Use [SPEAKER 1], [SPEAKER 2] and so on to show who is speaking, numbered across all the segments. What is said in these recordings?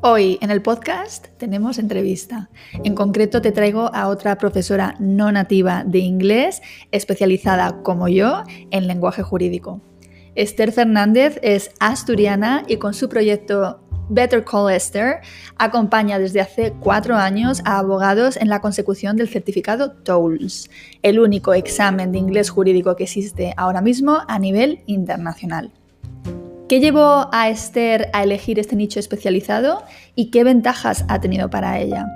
[SPEAKER 1] Hoy en el podcast tenemos entrevista. En concreto te traigo a otra profesora no nativa de inglés, especializada como yo en lenguaje jurídico. Esther Fernández es asturiana y con su proyecto Better Call Esther acompaña desde hace cuatro años a abogados en la consecución del certificado TOLS, el único examen de inglés jurídico que existe ahora mismo a nivel internacional. ¿Qué llevó a Esther a elegir este nicho especializado y qué ventajas ha tenido para ella?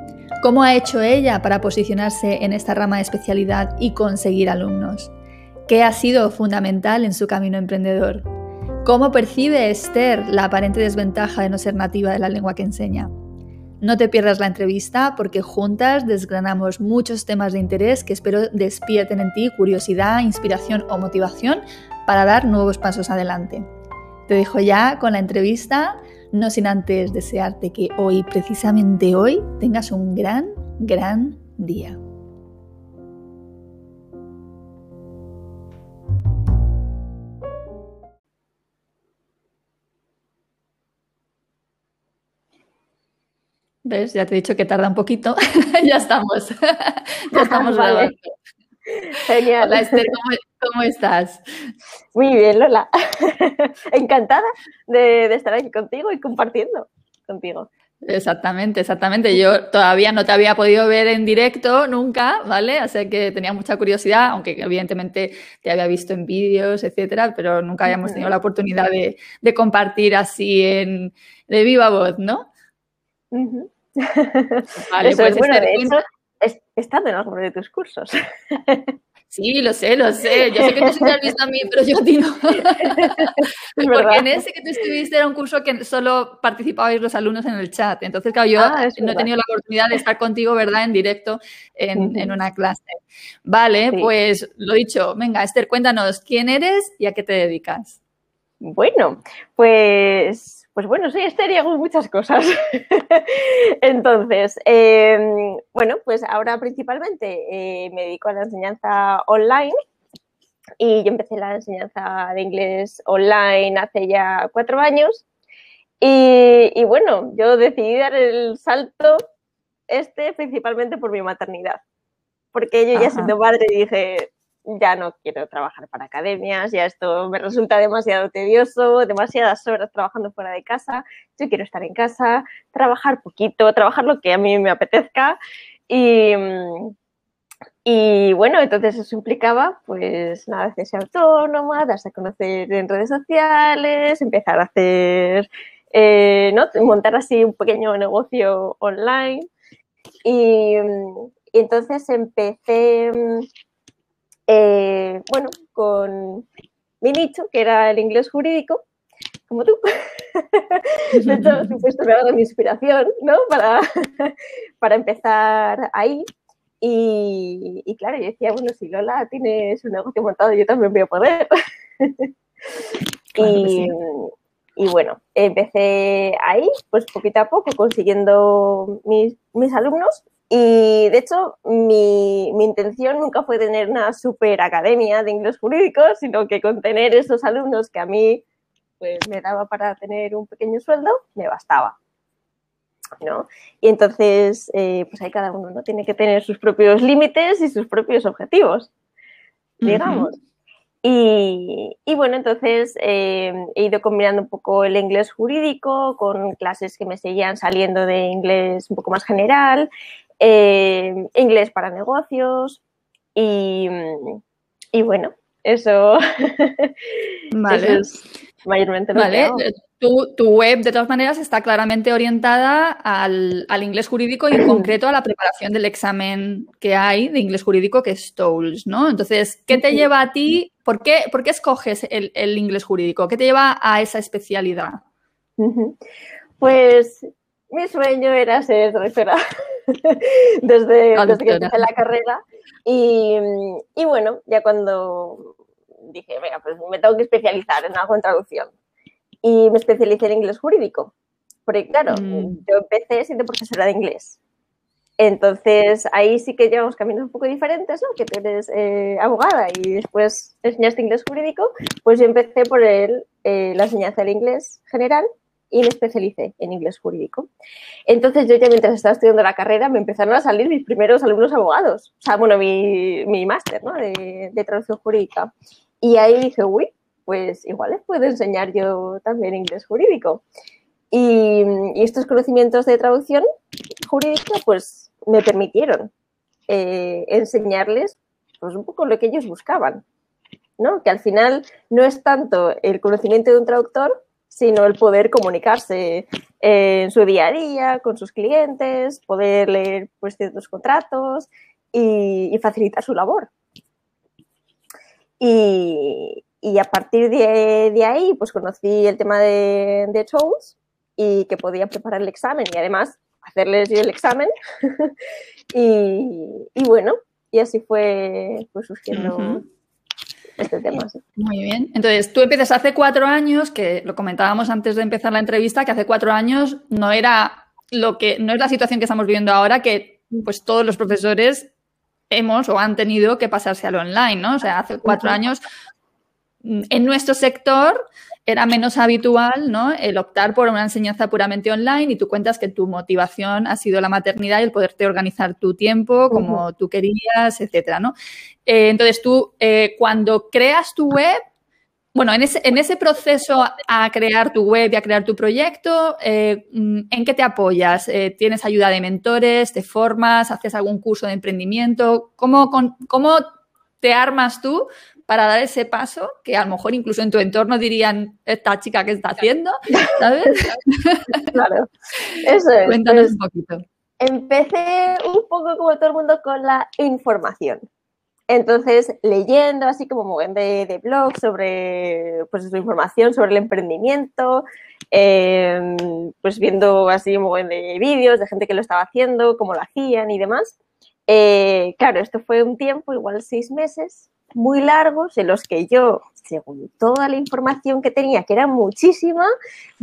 [SPEAKER 1] ¿Cómo ha hecho ella para posicionarse en esta rama de especialidad y conseguir alumnos? ¿Qué ha sido fundamental en su camino emprendedor? ¿Cómo percibe Esther la aparente desventaja de no ser nativa de la lengua que enseña? No te pierdas la entrevista porque juntas desgranamos muchos temas de interés que espero despierten en ti curiosidad, inspiración o motivación para dar nuevos pasos adelante. Te dejo ya con la entrevista, no sin antes desearte que hoy, precisamente hoy, tengas un gran, gran día. ¿Ves? Ya te he dicho que tarda un poquito. ya estamos. ya estamos vale.
[SPEAKER 2] Genial.
[SPEAKER 1] Hola Esther, ¿cómo, estás?
[SPEAKER 2] Muy bien, Lola. Encantada de, estar aquí contigo y compartiendo contigo.
[SPEAKER 1] Exactamente, exactamente. Yo todavía no te había podido ver en directo nunca, ¿vale? Así que tenía mucha curiosidad, aunque evidentemente te había visto en vídeos, etcétera, pero nunca habíamos tenido la oportunidad de, compartir así en de viva voz, ¿no?
[SPEAKER 2] Vale, Eso pues es, bueno, de hecho, estado en alguno de tus cursos.
[SPEAKER 1] Sí, lo sé, lo sé. Yo sé que tú sí te has visto a mí, pero yo a ti no. Porque en ese que tú estuviste era un curso que solo participabais los alumnos en el chat. Entonces, claro, yo ah, no he tenido la oportunidad de estar contigo, ¿verdad?, en directo en, en una clase. Vale, pues lo dicho. Venga, Esther, cuéntanos quién eres y a qué te dedicas.
[SPEAKER 2] Bueno, pues pues bueno, soy Esther y hago muchas cosas. Entonces, em, bueno, pues ahora principalmente eh, me dedico a la enseñanza online y yo empecé la enseñanza de inglés online hace ya cuatro años. Y, y bueno, yo decidí dar el salto este principalmente por mi maternidad, porque yo ya siendo madre dije, ya no quiero trabajar para academias, ya esto me resulta demasiado tedioso, demasiadas horas trabajando fuera de casa, yo quiero estar en casa, trabajar poquito, trabajar lo que a mí me apetezca. Y, y bueno, entonces eso implicaba pues nada, hacerse autónoma, darse a conocer en redes sociales, empezar a hacer, eh, ¿no? montar así un pequeño negocio online. Y, y entonces empecé eh, bueno, con mi nicho, que era el inglés jurídico, como tú. de hecho, supuesto me ha dado mi inspiración, ¿no? Para, para empezar ahí. Y, claro, yo decía, bueno, si Lola tiene su negocio montado, yo también voy a poder. y, y, bueno, empecé ahí, pues poquito a poco, consiguiendo mis, mis alumnos y de hecho, mi, intención nunca fue tener una super academia de inglés jurídico, sino que con tener esos alumnos que a mí pues, me daba para tener un pequeño sueldo, me bastaba. ¿no? Y entonces, eh, pues ahí cada uno ¿no? tiene que tener sus propios límites y sus propios objetivos, digamos. y, bueno, entonces eh, he ido combinando un poco el inglés jurídico con clases que me seguían saliendo de inglés un poco más general eh, inglés para negocios y, bueno, eso,
[SPEAKER 1] vale.
[SPEAKER 2] mayormente.
[SPEAKER 1] Vale, tu, tu, web de todas maneras está claramente orientada al, al, inglés jurídico y en concreto a la preparación del examen que hay de inglés jurídico que es TOELS, ¿no? Entonces, ¿qué te lleva a ti? ¿Por qué, por qué escoges el, el, inglés jurídico? ¿Qué te lleva a esa especialidad?
[SPEAKER 2] Pues mi sueño era ser profesora desde, desde, que empecé la carrera y, y bueno, ya cuando dije, venga, pues me tengo que especializar en algo en traducción y me especialicé en inglés jurídico. Porque claro, mm. yo empecé siendo profesora de inglés. Entonces ahí sí que llevamos caminos un poco diferentes, ¿no? Que tú eres eh, abogada y después enseñaste inglés jurídico, pues yo empecé por el, eh, la enseñanza del inglés general y me especialicé en inglés jurídico. Entonces yo ya mientras estaba estudiando la carrera me empezaron a salir mis primeros alumnos abogados, o sea, bueno, mi, mi máster ¿no? de, de traducción jurídica. Y ahí dije, uy, pues igual les puedo enseñar yo también inglés jurídico. Y, estos conocimientos de traducción jurídica pues me permitieron eh, enseñarles pues un poco lo que ellos buscaban, ¿no? Que al final no es tanto el conocimiento de un traductor, sino el poder comunicarse en su día a día con sus clientes, poder leer pues, ciertos contratos y, facilitar su labor. Y, a partir de, ahí, pues conocí el tema de, de y que podía preparar el examen y además hacerles yo el examen. y, bueno, y así fue pues, surgiendo este tema.
[SPEAKER 1] Muy bien. Entonces, tú empiezas hace cuatro años, que lo comentábamos antes de empezar la entrevista, que hace cuatro años no era lo que, no es la situación que estamos viviendo ahora, que pues todos los profesores hemos o han tenido que pasarse al online, ¿no? O sea, hace cuatro años en nuestro sector era menos habitual ¿no? el optar por una enseñanza puramente online y tú cuentas que tu motivación ha sido la maternidad y el poderte organizar tu tiempo como tú querías, etcétera, ¿no? Eh, entonces tú, eh, cuando creas tu web, bueno, en ese, en ese proceso a crear tu web y a crear tu proyecto, eh, ¿en qué te apoyas? ¿Tienes ayuda de mentores? ¿Te formas? ¿Haces algún curso de emprendimiento? ¿Cómo, cómo te armas tú para dar ese paso que a lo mejor incluso en tu entorno dirían, esta chica que está haciendo, ¿sabes?
[SPEAKER 2] Claro, eso es.
[SPEAKER 1] Cuéntanos pues un poquito.
[SPEAKER 2] Empecé un poco como todo el mundo con la información. Entonces, leyendo así como de, de blogs sobre pues, su información sobre el emprendimiento, em, pues viendo así como de vídeos de gente que lo estaba haciendo, cómo lo hacían y demás. Eh, claro, esto fue un tiempo, igual seis meses, muy largos en los que yo, según toda la información que tenía, que era muchísima,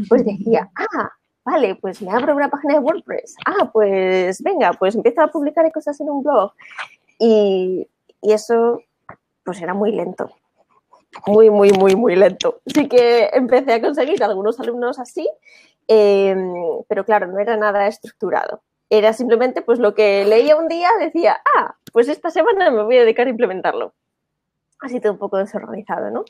[SPEAKER 2] pues decía, ah, vale, pues me abro una página de WordPress, ah, pues venga, pues empiezo a publicar cosas en un blog. Y, eso, pues era muy lento, muy, muy, muy, muy lento. Así que empecé a conseguir algunos alumnos así, em, pero claro, no era nada estructurado. Era simplemente pues lo que leía un día, decía, ah, pues esta semana me voy a dedicar a implementarlo así todo un poco desorganizado, ¿no?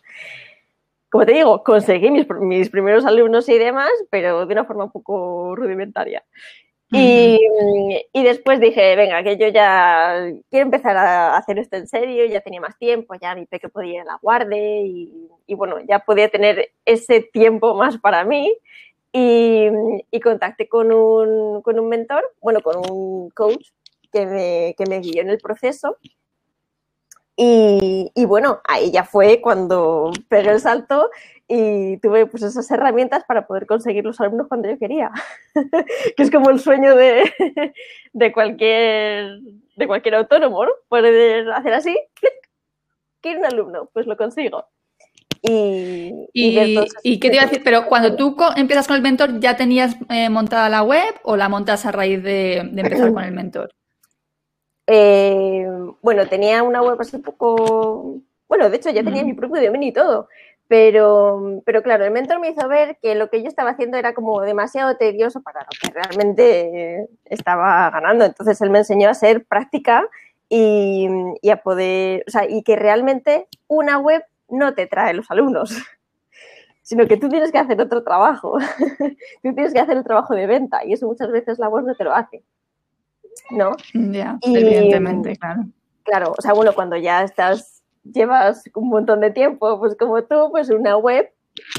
[SPEAKER 2] Como te digo, conseguí mis, mis primeros alumnos y demás, pero de una forma un poco rudimentaria. Y, y, después dije, venga, que yo ya quiero empezar a hacer esto en serio, ya tenía más tiempo, ya mi peque podía la guardia y, y, bueno, ya podía tener ese tiempo más para mí. Y, y contacté con un, con un, mentor, bueno, con un coach que me, que me guió en el proceso y, bueno, ahí ya fue cuando pegué el salto y tuve pues esas herramientas para poder conseguir los alumnos cuando yo quería, que es como el sueño de, de, cualquier, de cualquier autónomo, ¿no? Poder hacer así, quiero un alumno, pues lo consigo.
[SPEAKER 1] Y, y, qué te iba a decir? Pero cuando tú empiezas con el mentor, ¿ya tenías eh, montada la web o la montas a raíz de, de empezar con el mentor?
[SPEAKER 2] Eh, bueno, tenía una web hace poco, bueno, de hecho ya tenía mi propio dominio y todo, pero, pero claro, el mentor me hizo ver que lo que yo estaba haciendo era como demasiado tedioso para lo que realmente estaba ganando. Entonces él me enseñó a ser práctica y, y a poder, o sea, y que realmente una web no te trae los alumnos sino que tú tienes que hacer otro trabajo. tú tienes que hacer el trabajo de venta y eso muchas veces la web no te lo hace. ¿no?
[SPEAKER 1] Ya, evidentemente, claro.
[SPEAKER 2] Claro, o sea, bueno, cuando ya estás, llevas un montón de tiempo, pues como tú, pues una web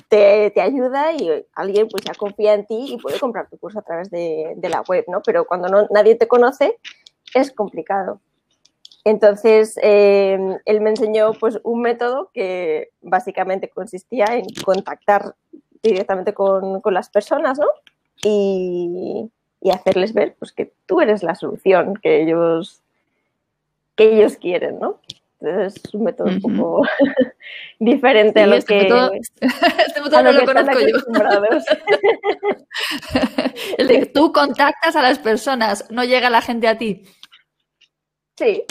[SPEAKER 2] te, te, ayuda y alguien pues ya confía en ti y puede comprar tu curso a través de, de la web, ¿no? Pero cuando no, nadie te conoce es complicado. Entonces, eh, él me enseñó pues, un método que básicamente consistía en contactar directamente con, con las personas ¿no? y, y, hacerles ver pues, que tú eres la solución que ellos, que ellos quieren. ¿no? Es un método un poco diferente a lo
[SPEAKER 1] este
[SPEAKER 2] que...
[SPEAKER 1] Método, este método no lo conozco yo. El de que tú contactas a las personas, no llega la gente a ti.
[SPEAKER 2] Sí.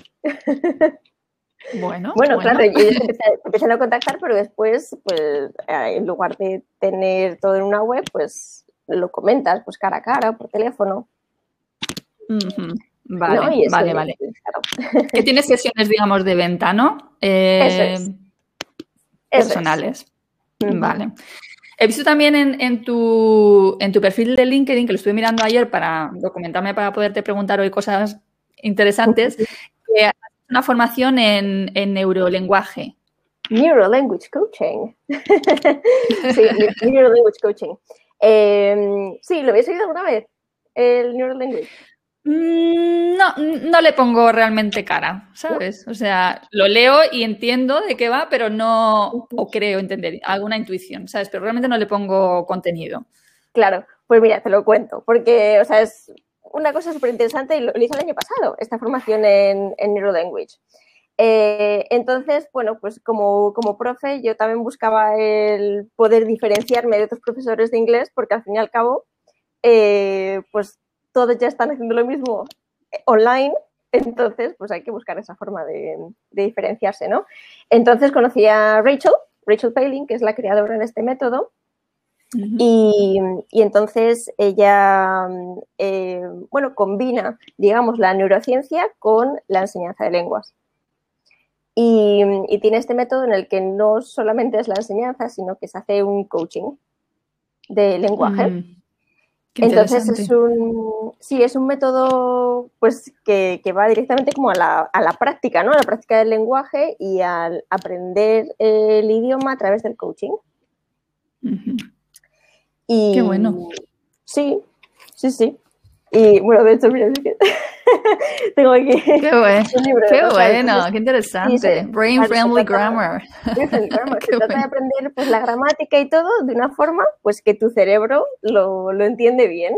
[SPEAKER 1] Bueno,
[SPEAKER 2] bueno, claro, ellos empiezan a contactar, pero después, pues, en lugar de tener todo en una web, pues lo comentas pues cara a cara, por teléfono.
[SPEAKER 1] Uh -huh. Vale, ¿no? vale, vale. Claro. Que tienes sesiones, digamos, de venta, ¿no?
[SPEAKER 2] Eh, Eso es.
[SPEAKER 1] Personales. Eso es. Vale. He visto también en, en, tu, en tu perfil de LinkedIn, que lo estuve mirando ayer para documentarme para poderte preguntar hoy cosas interesantes, que haces una formación en, en neurolenguaje.
[SPEAKER 2] Neurolanguage Coaching. sí, Neurolanguage Coaching. Eh, sí, ¿lo habéis oído alguna vez? El Neurolanguage.
[SPEAKER 1] Mm, No, no le pongo realmente cara, ¿sabes? O sea, lo leo y entiendo de qué va, pero no, o creo entender, alguna intuición, ¿sabes? Pero realmente no le pongo contenido.
[SPEAKER 2] Claro, pues mira, te lo cuento, porque, o sea, es una cosa súper interesante y lo, hice el año pasado, esta formación en, en Neurolanguage. Eh, entonces, bueno, pues como, como profe yo también buscaba el poder diferenciarme de otros profesores de inglés porque al fin y al cabo, eh, pues todos ya están haciendo lo mismo online, entonces pues hay que buscar esa forma de, de diferenciarse, ¿no? Entonces conocí a Rachel, Rachel Paling, que es la creadora de este método, Uh -huh. y, y, entonces ella, eh, bueno, combina, digamos, la neurociencia con la enseñanza de lenguas. Y, y, tiene este método en el que no solamente es la enseñanza, sino que se hace un coaching de lenguaje. Uh Entonces es un, sí, es un método pues que, que va directamente como a la, a la, práctica, ¿no? A la práctica del lenguaje y al aprender el idioma a través del coaching.
[SPEAKER 1] Uh -huh.
[SPEAKER 2] Y,
[SPEAKER 1] Qué bueno.
[SPEAKER 2] Sí, sí, sí. Y bueno, de hecho, mira, tengo aquí
[SPEAKER 1] qué bueno,
[SPEAKER 2] un libro.
[SPEAKER 1] Qué bueno, qué interesante. Sí, Brain Friendly Grammar.
[SPEAKER 2] Se trata bueno. de aprender pues, la gramática y todo de una forma pues que tu cerebro lo, lo entiende bien.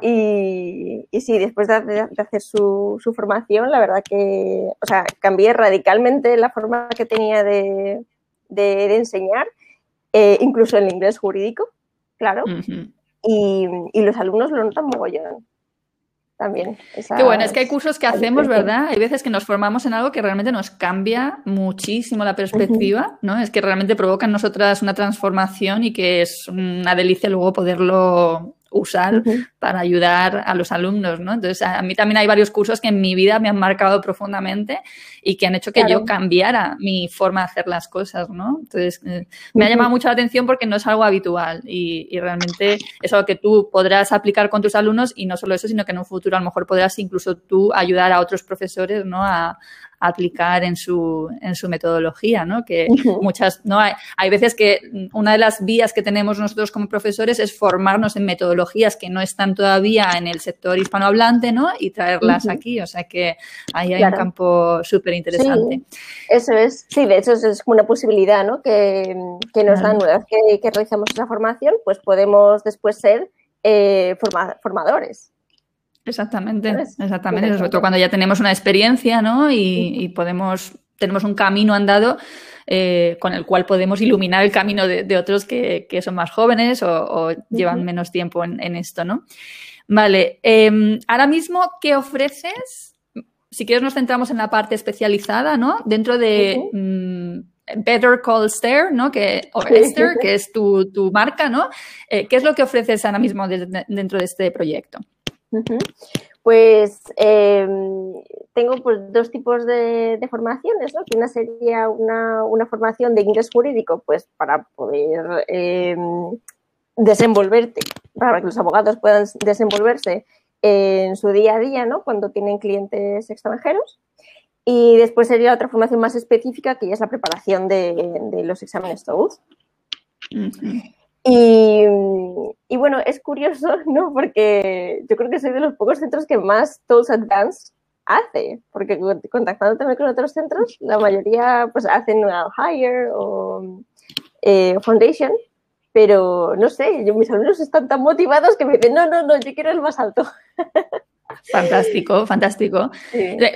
[SPEAKER 2] Y, y, sí, después de, de, de hacer su, su, formación, la verdad que, o sea, cambié radicalmente la forma que tenía de, de enseñar, eh, incluso en el inglés jurídico, claro. Uh -huh y, y, los alumnos lo notan mogollón. También.
[SPEAKER 1] Qué bueno, es que hay cursos que hacemos, ¿verdad? Hay veces que nos formamos en algo que realmente nos cambia muchísimo la perspectiva, uh -huh. ¿no? Es que realmente provoca en nosotras una transformación y que es una delicia luego poderlo usar uh -huh. para ayudar a los alumnos, ¿no? Entonces, a mí también hay varios cursos que en mi vida me han marcado profundamente y que han hecho que claro. yo cambiara mi forma de hacer las cosas, ¿no? Entonces, eh, me uh -huh. ha llamado mucho la atención porque no es algo habitual y, y, realmente es algo que tú podrás aplicar con tus alumnos y no solo eso, sino que en un futuro a lo mejor podrás incluso tú ayudar a otros profesores, ¿no? A, aplicar en su, en su metodología, ¿no? Que uh -huh. muchas, ¿no? Hay, hay veces que una de las vías que tenemos nosotros como profesores es formarnos en metodologías que no están todavía en el sector hispanohablante, ¿no? Y traerlas uh -huh. aquí, o sea que ahí hay claro. un campo súper interesante.
[SPEAKER 2] Sí, eso es, sí, de hecho es como una posibilidad, ¿no? Que, que nos dan, una vez que, que, realizamos esa formación, pues podemos después ser eh, forma, formadores.
[SPEAKER 1] Exactamente, exactamente. Sobre todo cuando ya tenemos una experiencia, ¿no? Y, y podemos, tenemos un camino andado eh, con el cual podemos iluminar el camino de, de otros que, que, son más jóvenes o, o llevan uh -huh. menos tiempo en, en, esto, ¿no? Vale, eh, ahora mismo, ¿qué ofreces? Si quieres nos centramos en la parte especializada, ¿no? Dentro de uh -huh. Better Call Esther, ¿no? Que, o Esther, que es tu, tu marca, ¿no? Eh, ¿Qué es lo que ofreces ahora mismo de, de, dentro de este proyecto?
[SPEAKER 2] Pues eh, tengo pues, dos tipos de, formaciones, ¿no? Una sería una, formación de inglés jurídico, pues para poder eh, desenvolverte, para que los abogados puedan desenvolverse en su día a día, ¿no? Cuando tienen clientes extranjeros. Y después sería otra formación más específica, que es la preparación de, de los exámenes TOEFL. Y, y, bueno, es curioso, ¿no? Porque yo creo que soy de los pocos centros que más Tools Advanced hace, porque contactando también con otros centros, la mayoría pues hacen Higher o eh, Foundation, pero no sé, yo, mis alumnos están tan motivados que me dicen, no, no, no, yo quiero el más alto.
[SPEAKER 1] Fantástico, fantástico.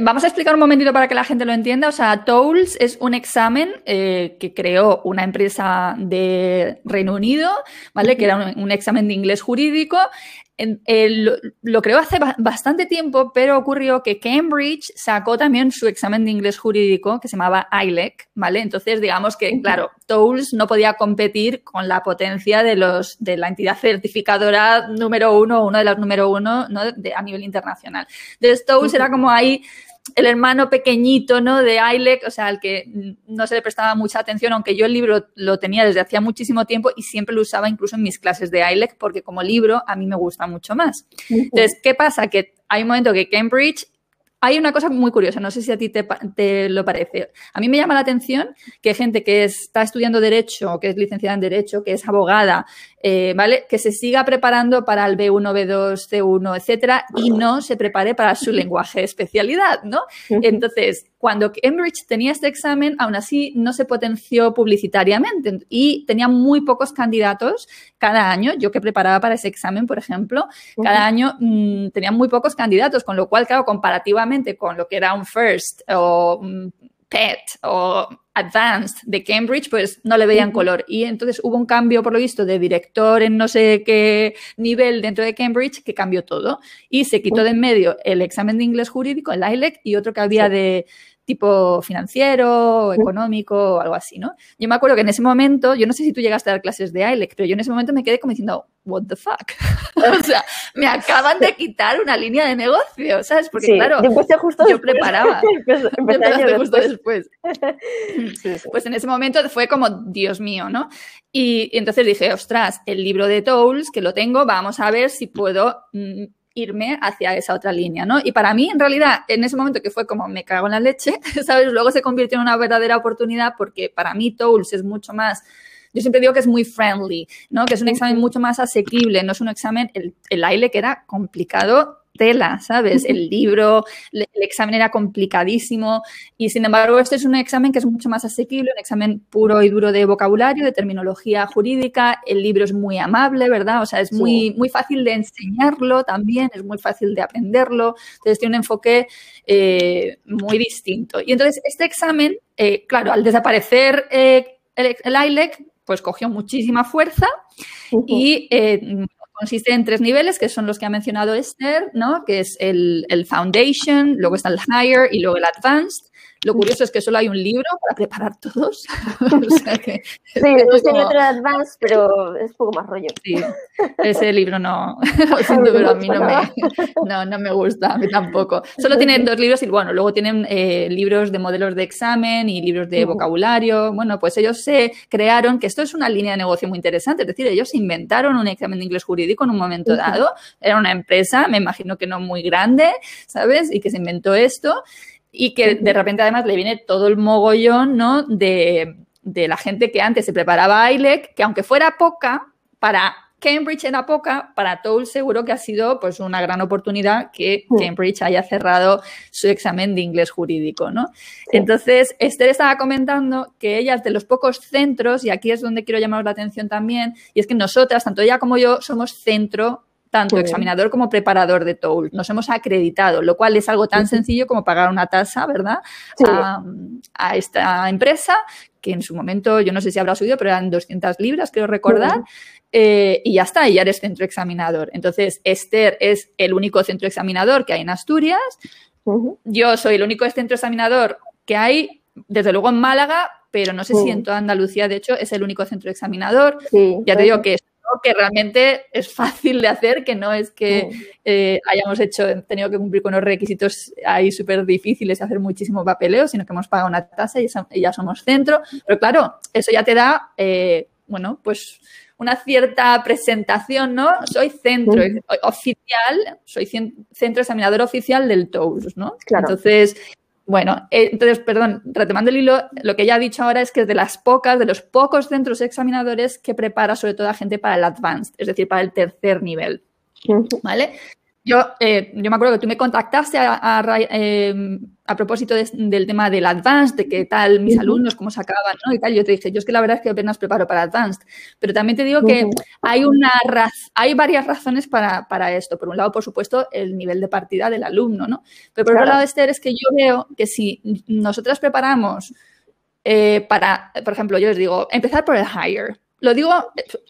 [SPEAKER 1] Vamos a explicar un momentito para que la gente lo entienda. O sea, TOELS es un examen eh, que creó una empresa de Reino Unido, ¿vale? Que era un, examen de inglés jurídico lo, creó hace bastante tiempo, pero ocurrió que Cambridge sacó también su examen de inglés jurídico que se llamaba ILEC, ¿vale? Entonces, digamos que, claro, TOELS no podía competir con la potencia de los de la entidad certificadora número uno, una de las número uno, ¿no? De, a nivel internacional. Entonces, TOELS era como ahí el hermano pequeñito, ¿no? De ILEC, o sea, al que no se le prestaba mucha atención, aunque yo el libro lo tenía desde hacía muchísimo tiempo y siempre lo usaba incluso en mis clases de ILEC, porque como libro a mí me gusta mucho más. Entonces, ¿qué pasa? Que hay un momento que Cambridge hay una cosa muy curiosa, no sé si a ti te, lo parece. A mí me llama la atención que gente que está estudiando Derecho, que es licenciada en Derecho, que es abogada, eh, ¿vale? Que se siga preparando para el B1, B2, C1, etcétera, y no se prepare para su lenguaje de especialidad, ¿no? Entonces, cuando Cambridge tenía este examen, aún así no se potenció publicitariamente y tenía muy pocos candidatos cada año. Yo que preparaba para ese examen, por ejemplo, cada año mm, tenía muy pocos candidatos, con lo cual, claro, comparativamente con lo que era un first o un PET o Advanced de Cambridge, pues no le veían color. Y entonces hubo un cambio, por lo visto, de director en no sé qué nivel dentro de Cambridge que cambió todo. Y se quitó de en medio el examen de inglés jurídico, el ILEC, y otro que había de tipo financiero, económico o algo así, ¿no? Yo me acuerdo que en ese momento, yo no sé si tú llegaste a dar clases de ILEC, pero yo en ese momento me quedé como diciendo, what the fuck? o sea, me acaban de quitar una línea de negocio, ¿sabes? Porque claro, yo, justo yo preparaba. empecé justo después. Pues en ese momento fue como, Dios mío, ¿no? Y, y, entonces dije, ostras, el libro de Tools, que lo tengo, vamos a ver si puedo mm, irme hacia esa otra línea, ¿no? Y para mí, en realidad, en ese momento que fue como me cago en la leche, ¿sabes? Luego se convirtió en una verdadera oportunidad porque para mí Tools es mucho más yo siempre digo que es muy friendly, ¿no? Que es un examen mucho más asequible, no es un examen, el, el AILE que era complicado tela, ¿sabes? El libro, el examen era complicadísimo y sin embargo este es un examen que es mucho más asequible, un examen puro y duro de vocabulario, de terminología jurídica, el libro es muy amable, ¿verdad? O sea, es muy, muy fácil de enseñarlo también, es muy fácil de aprenderlo, entonces tiene un enfoque eh, muy distinto. Y entonces este examen, eh, claro, al desaparecer eh, el, el ILEC, pues cogió muchísima fuerza y consiste en tres niveles, que son los que ha mencionado Esther, ¿no? Que es el, el Foundation, luego está el Higher y luego el Advanced. Lo curioso es que solo hay un libro para preparar todos.
[SPEAKER 2] sí, después tiene otro Advance, pero es poco más rollo.
[SPEAKER 1] Sí, ese libro no, lo siento, pero a mí no me, no, no me gusta, a mí tampoco. Solo tienen dos libros y bueno, luego tienen eh, libros de modelos de examen y libros de vocabulario. Bueno, pues ellos se crearon, que esto es una línea de negocio muy interesante, es decir, ellos inventaron un examen de inglés jurídico en un momento dado. Era una empresa, me imagino que no muy grande, ¿sabes? Y que se inventó esto y que de repente además le viene todo el mogollón, ¿no? De, la gente que antes se preparaba a ILEC, que aunque fuera poca, para Cambridge era poca, para Toll seguro que ha sido pues una gran oportunidad que Cambridge haya cerrado su examen de inglés jurídico, ¿no? Entonces, Esther estaba comentando que ella es de los pocos centros, y aquí es donde quiero llamar la atención también, y es que nosotras, tanto ella como yo, somos centro tanto examinador como preparador de TOEL. Nos hemos acreditado, lo cual es algo tan sencillo como pagar una tasa, ¿verdad? A, esta empresa, que en su momento, yo no sé si habrá subido, pero eran 200 libras, quiero recordar. Eh, y ya está, y ya eres centro examinador. Entonces, Esther es el único centro examinador que hay en Asturias. Yo soy el único centro examinador que hay, desde luego en Málaga, pero no sé si en toda Andalucía, de hecho, es el único centro examinador. ya te digo que que realmente es fácil de hacer, que no es que eh, hayamos hecho, tenido que cumplir con los requisitos ahí súper difíciles y hacer muchísimo papeleo, sino que hemos pagado una tasa y, ya somos centro. Pero claro, eso ya te da, eh, bueno, pues una cierta presentación, ¿no? Soy centro oficial, soy centro examinador oficial del TOUS, ¿no? Entonces, Bueno, eh, entonces, perdón, retomando el hilo, lo que ya ha dicho ahora es que es de las pocas, de los pocos centros examinadores que prepara sobre todo a gente para el advanced, es decir, para el tercer nivel. ¿Vale? Yo, eh, yo me acuerdo que tú me contactaste a, em, propósito del tema del Advanced, de qué tal mis alumnos, cómo sacaban, ¿no? Y tal. Yo te dije, yo es que la verdad es que apenas preparo para Advanced. Pero también te digo que hay, una hay varias razones para, para, esto. Por un lado, por supuesto, el nivel de partida del alumno, ¿no? Pero por otro lado, Esther, es que yo veo que si nosotras preparamos eh, para, por ejemplo, yo les digo, empezar por el higher, lo digo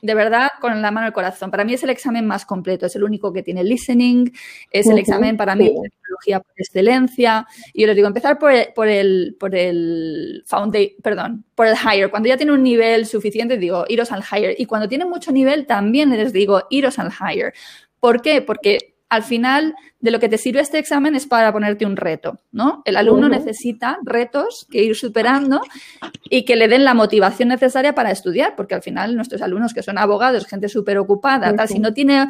[SPEAKER 1] de verdad con la mano al corazón. Para mí es el examen más completo, es el único que tiene listening, es el examen para mí de tecnología por excelencia. Y yo les digo, empezar por el, por el, por el foundation, perdón, por el higher. Cuando ya tiene un nivel suficiente, digo, iros al higher. Y cuando tiene mucho nivel, también les digo, iros al higher. ¿Por qué? Porque al final de lo que te sirve este examen es para ponerte un reto, ¿no? El alumno necesita retos que ir superando y que le den la motivación necesaria para estudiar, porque al final nuestros alumnos que son abogados, gente súper ocupada, tal, si no tiene...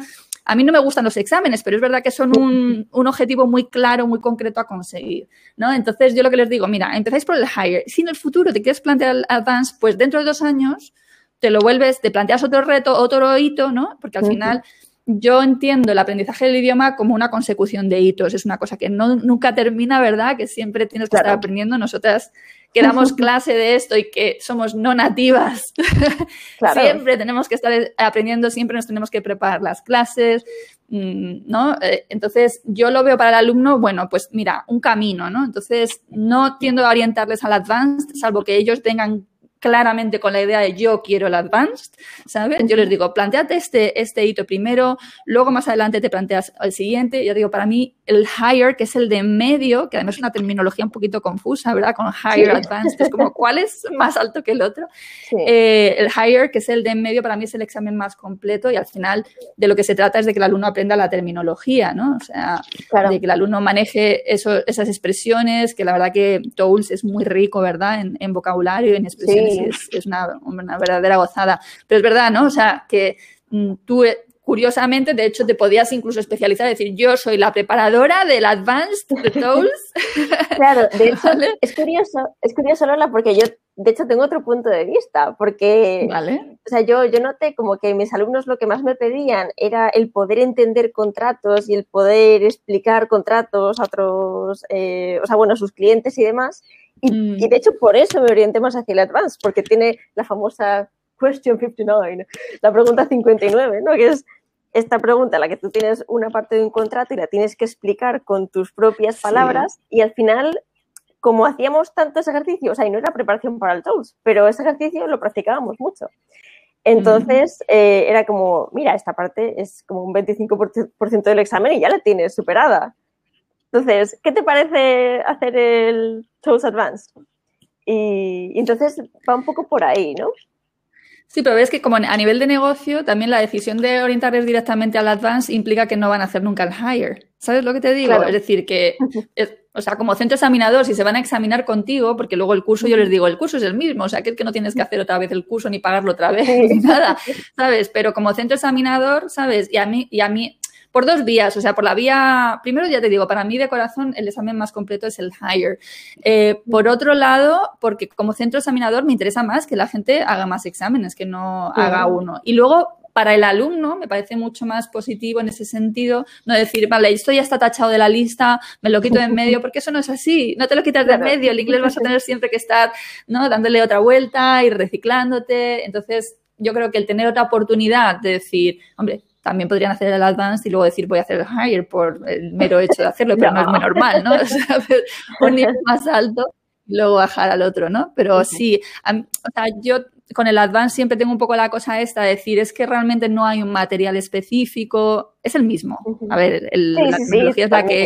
[SPEAKER 1] A mí no me gustan los exámenes, pero es verdad que son un, un, objetivo muy claro, muy concreto a conseguir, ¿no? Entonces yo lo que les digo, mira, empezáis por el higher. Si en el futuro te quieres plantear el advance, pues dentro de dos años te lo vuelves, te planteas otro reto, otro hito, ¿no? Porque al final yo entiendo el aprendizaje del idioma como una consecución de hitos. Es una cosa que no, nunca termina, ¿verdad? Que siempre tienes que estar aprendiendo. Nosotras que damos clase de esto y que somos no nativas, siempre tenemos que estar aprendiendo, siempre nos tenemos que preparar las clases, mm, ¿no? Eh, entonces, yo lo veo para el alumno, bueno, pues mira, un camino, ¿no? Entonces, no tiendo a orientarles al advanced, salvo que ellos tengan claramente con la idea de yo quiero el advanced, ¿sabes? Yo les digo, planteate este, este hito primero, luego más adelante te planteas el siguiente. Yo digo, para mí el higher, que es el de medio, que además es una terminología un poquito confusa, ¿verdad? Con higher, advanced, es como, ¿cuál es más alto que el otro? Eh, el higher, que es el de medio, para mí es el examen más completo y al final de lo que se trata es de que el alumno aprenda la terminología, ¿no? O sea, de que el alumno maneje eso, esas expresiones, que la verdad que Tools es muy rico, ¿verdad? En, en vocabulario, en expresiones es, una, verdadera gozada. Pero es verdad, ¿no? O sea, que mm, tú eh, curiosamente, de hecho, te podías incluso especializar, decir, yo soy la preparadora del Advanced Tools.
[SPEAKER 2] claro, de hecho, es curioso, es curioso, Lola, porque yo, de hecho, tengo otro punto de vista, porque, o sea, yo, yo noté como que mis alumnos lo que más me pedían era el poder entender contratos y el poder explicar contratos a otros, eh, o sea, bueno, a sus clientes y demás, Mm. Y, de hecho por eso me orienté más hacia el Advanced, porque tiene la famosa Question 59, la pregunta 59, ¿no? Que es esta pregunta la que tú tienes una parte de un contrato y la tienes que explicar con tus propias palabras y al final, como hacíamos tantos ejercicios, o sea, y no era preparación para el TOEFL, pero ese ejercicio lo practicábamos mucho. Entonces, eh, era como, mira, esta parte es como un 25% del examen y ya la tienes superada. Entonces, ¿qué te parece hacer el Shows Advanced? Y, entonces va un poco por ahí, ¿no?
[SPEAKER 1] Sí, pero ves que como a nivel de negocio, también la decisión de orientarles directamente al advance implica que no van a hacer nunca el higher. ¿Sabes lo que te digo? Es decir, que, o sea, como centro examinador, si se van a examinar contigo, porque luego el curso, yo les digo, el curso es el mismo, o sea, que, que no tienes que hacer otra vez el curso ni pagarlo otra vez, ni nada, ¿sabes? Pero como centro examinador, ¿sabes? Y a mí, y a mí, por dos vías, o sea, por la vía, primero ya te digo, para mí de corazón el examen más completo es el higher. Eh, por otro lado, porque como centro examinador me interesa más que la gente haga más exámenes, que no haga uno. Y luego, para el alumno me parece mucho más positivo en ese sentido, no decir, vale, esto ya está tachado de la lista, me lo quito de en medio, porque eso no es así, no te lo quitas de en medio, el inglés vas a tener siempre que estar, ¿no? Dándole otra vuelta, y reciclándote, entonces yo creo que el tener otra oportunidad de decir, hombre, también podrían hacer el advanced y luego decir voy a hacer el higher por el mero hecho de hacerlo, pero no, es muy normal, ¿no? O sea, un nivel más alto y luego bajar al otro, ¿no? Pero sí, o sea, yo con el advanced siempre tengo un poco la cosa esta de decir, es que realmente no hay un material específico, es el mismo. A ver, la tecnología es la que...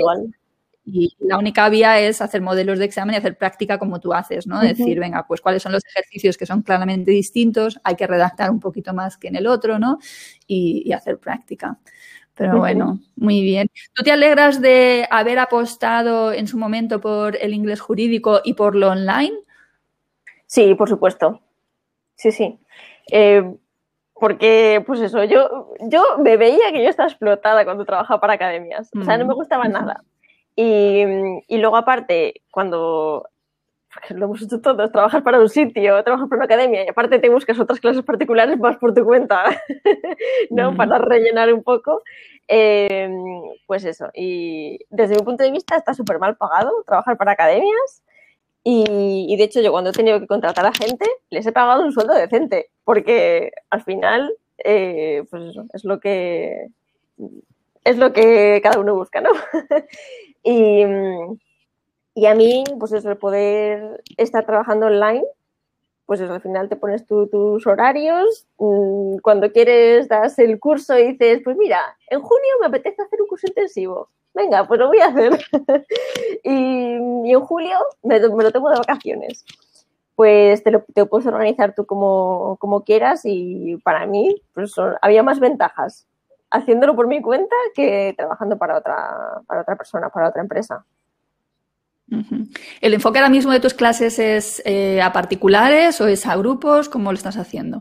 [SPEAKER 1] Y la única vía es hacer modelos de examen y hacer práctica como tú haces, ¿no? Decir, venga, pues cuáles son los ejercicios que son claramente distintos, hay que redactar un poquito más que en el otro, ¿no? Y, hacer práctica. Pero bueno, muy bien. ¿Tú te alegras de haber apostado en su momento por el inglés jurídico y por lo online?
[SPEAKER 2] Sí, por supuesto. Sí, sí. Eh, porque, pues eso, yo, yo me veía que yo estaba explotada cuando trabajaba para academias. O sea, no me gustaba nada. Y, y luego aparte, cuando porque lo hemos hecho todos, trabajar para un sitio, trabajar para una academia y aparte te buscas otras clases particulares más por tu cuenta, ¿no? Para rellenar un poco. Eh, pues eso, y desde mi punto de vista está súper mal pagado trabajar para academias y, y, de hecho yo cuando he tenido que contratar a gente les he pagado un sueldo decente porque al final eh, pues eso, es lo que es lo que cada uno busca, ¿no? y, y a mí, pues eso, el poder estar trabajando online, pues eso, al final te pones tus horarios, mm, cuando quieres das el curso y dices, pues mira, en junio me apetece hacer un curso intensivo. Venga, pues lo voy a hacer. y, y, en julio me, lo tengo de vacaciones. Pues te lo, te puedes organizar tú como, como, quieras y para mí pues son, había más ventajas haciéndolo por mi cuenta que trabajando para otra, para otra persona, para otra empresa.
[SPEAKER 1] ¿El enfoque ahora mismo de tus clases es eh, a particulares o es a grupos? ¿Cómo lo estás haciendo?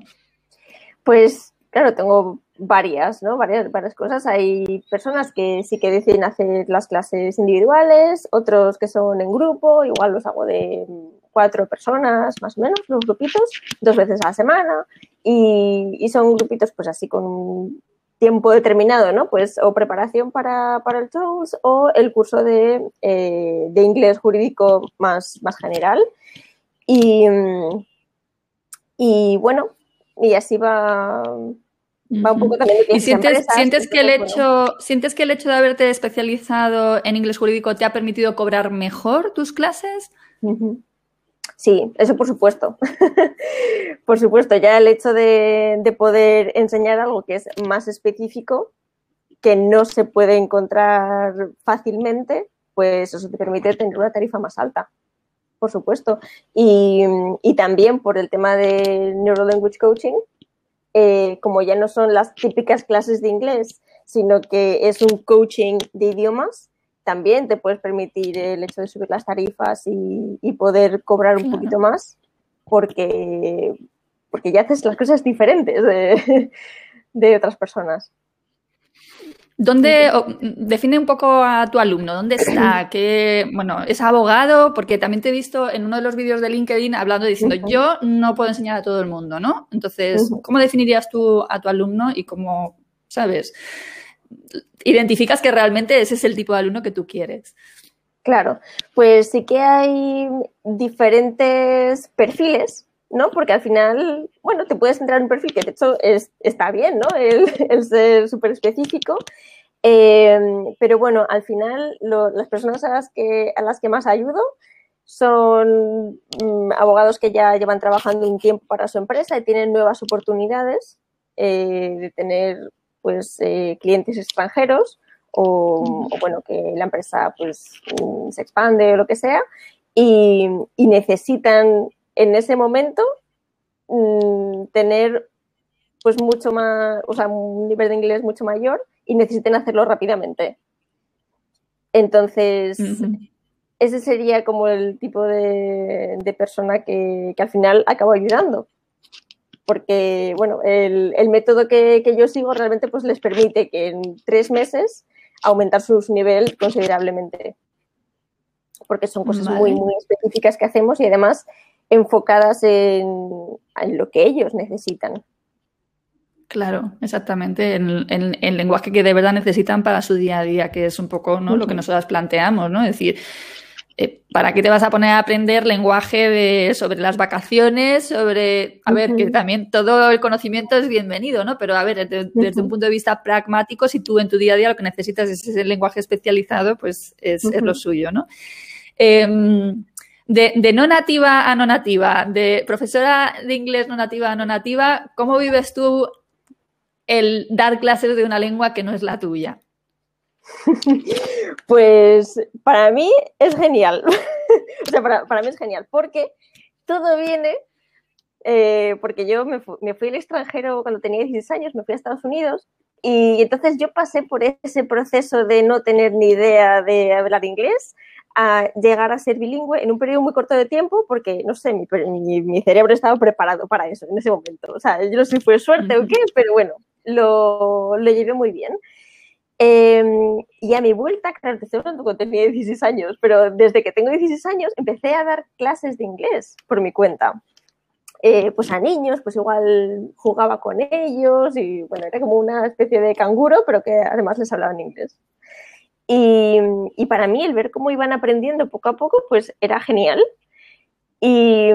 [SPEAKER 2] Pues claro, tengo varias, ¿no? Varias, varias cosas. Hay personas que sí que deciden hacer las clases individuales, otros que son en grupo, igual los hago de cuatro personas más o menos, los grupitos, dos veces a la semana. Y, y son grupitos pues así con tiempo determinado, ¿no? Pues o preparación para, para el TOEFL o el curso de, eh, de, inglés jurídico más, más general. Y, y, bueno, y así va, va un poco también.
[SPEAKER 1] ¿Y sientes, sientes, que el hecho, sientes que el hecho de haberte especializado en inglés jurídico te ha permitido cobrar mejor tus clases?
[SPEAKER 2] Uh -huh. Sí, eso por supuesto. por supuesto, ya el hecho de, de, poder enseñar algo que es más específico, que no se puede encontrar fácilmente, pues eso te permite tener una tarifa más alta, por supuesto. Y, y también por el tema de Neuro Language Coaching, eh, como ya no son las típicas clases de inglés, sino que es un coaching de idiomas, también te puedes permitir el hecho de subir las tarifas y, y poder cobrar un claro. poquito más porque, porque ya haces las cosas diferentes de, de otras personas.
[SPEAKER 1] ¿Dónde define un poco a tu alumno? ¿Dónde está? ¿Qué, bueno, es abogado? Porque también te he visto en uno de los vídeos de LinkedIn hablando diciendo uh -huh. yo no puedo enseñar a todo el mundo, ¿no? Entonces, uh -huh. ¿cómo definirías tú a tu alumno y cómo, sabes? Identificas que realmente ese es el tipo de alumno que tú quieres.
[SPEAKER 2] Claro, pues sí que hay diferentes perfiles, ¿no? Porque al final, bueno, te puedes entrar en un perfil que de hecho es, está bien, ¿no? El, el ser súper específico. Eh, pero bueno, al final las personas a las, que, a las que más ayudo son mmm, abogados que ya llevan trabajando un tiempo para su empresa y tienen nuevas oportunidades eh, de tener pues eh, clientes extranjeros o, o, bueno que la empresa pues mm, se expande o lo que sea y, y necesitan en ese momento mmm, tener pues mucho más o sea un nivel de inglés mucho mayor y necesiten hacerlo rápidamente. Entonces uh -huh. ese sería como el tipo de, de persona que, que al final acabo ayudando porque, bueno, el, el método que, que, yo sigo realmente pues les permite que en tres meses aumentar su nivel considerablemente. Porque son cosas vale. muy, muy específicas que hacemos y además enfocadas en, en lo que ellos necesitan.
[SPEAKER 1] Claro, exactamente, en, en, el lenguaje que de verdad necesitan para su día a día, que es un poco ¿no? Uh -huh. lo que nosotras planteamos, ¿no? Es decir, eh, ¿para qué te vas a poner a aprender lenguaje de, sobre las vacaciones? Sobre, a ver, uh -huh. que también todo el conocimiento es bienvenido, ¿no? Pero a ver, desde, desde, un punto de vista pragmático, si tú en tu día a día lo que necesitas es ese lenguaje especializado, pues es, uh -huh. es lo suyo, ¿no? Eh, de, de, no nativa a no nativa, de profesora de inglés no nativa a no nativa, ¿cómo vives tú el dar clases de una lengua que no es la tuya?
[SPEAKER 2] Pues para mí es genial. o sea, para, para, mí es genial, porque todo viene, eh, porque yo me, fu me, fui al extranjero cuando tenía 16 años, me fui a Estados Unidos, y entonces yo pasé por ese proceso de no tener ni idea de hablar inglés a llegar a ser bilingüe en un periodo muy corto de tiempo, porque, no sé, mi, mi, mi cerebro estaba preparado para eso en ese momento. O sea, yo no sé si fue suerte o qué, pero bueno, lo, lo llevé muy bien. Em, y a mi vuelta, claro, te estoy hablando cuando tenía 16 años, pero desde que tengo 16 años empecé a dar clases de inglés por mi cuenta. Eh, pues a niños, pues igual jugaba con ellos y bueno, era como una especie de canguro, pero que además les hablaba en inglés. Y, y, para mí el ver cómo iban aprendiendo poco a poco, pues era genial. Y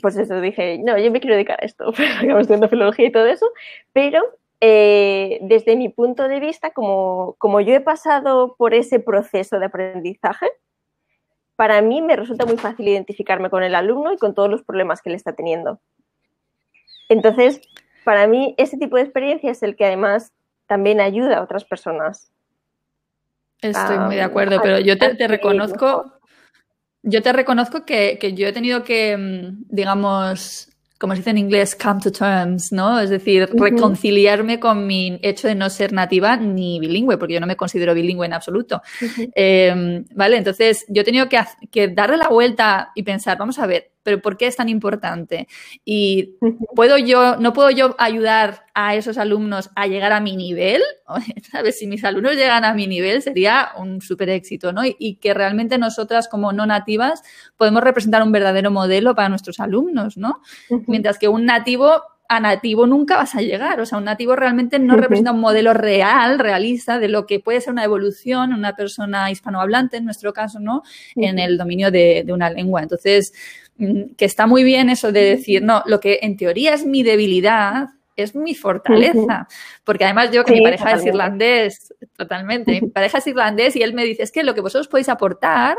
[SPEAKER 2] pues eso, dije, no, yo me quiero dedicar a esto, acabo estudiando filología y todo eso, pero eh, desde mi punto de vista, como, como yo he pasado por ese proceso de aprendizaje, para mí me resulta muy fácil identificarme con el alumno y con todos los problemas que él está teniendo. Entonces, para mí, ese tipo de experiencia es el que además también ayuda a otras personas.
[SPEAKER 1] Estoy muy de acuerdo, pero yo te, reconozco, yo te reconozco que, que, yo he tenido que, mm, digamos, como se dice en inglés, come to terms, ¿no? Es decir, reconciliarme con mi hecho de no ser nativa ni bilingüe, porque yo no me considero bilingüe en absoluto. Em, ¿Vale? Entonces, yo he tenido que, que darle la vuelta y pensar, vamos a ver, pero ¿por qué es tan importante? Y puedo yo, no puedo yo ayudar a esos alumnos a llegar a mi nivel, ¿sabes? Si mis alumnos llegan a mi nivel sería un súper éxito, ¿no? Y, que realmente nosotras como no nativas podemos representar un verdadero modelo para nuestros alumnos, ¿no? Mientras que un nativo a nativo nunca vas a llegar. O sea, un nativo realmente no representa un modelo real, realista, de lo que puede ser una evolución, una persona hispanohablante, en nuestro caso, ¿no? En el dominio de, de una lengua. Entonces, que está muy bien eso de decir, no, lo que en teoría es mi debilidad es mi fortaleza. Porque además yo, que mi pareja es irlandés, totalmente, mi pareja es irlandés y él me dice, es que lo que vosotros podéis aportar,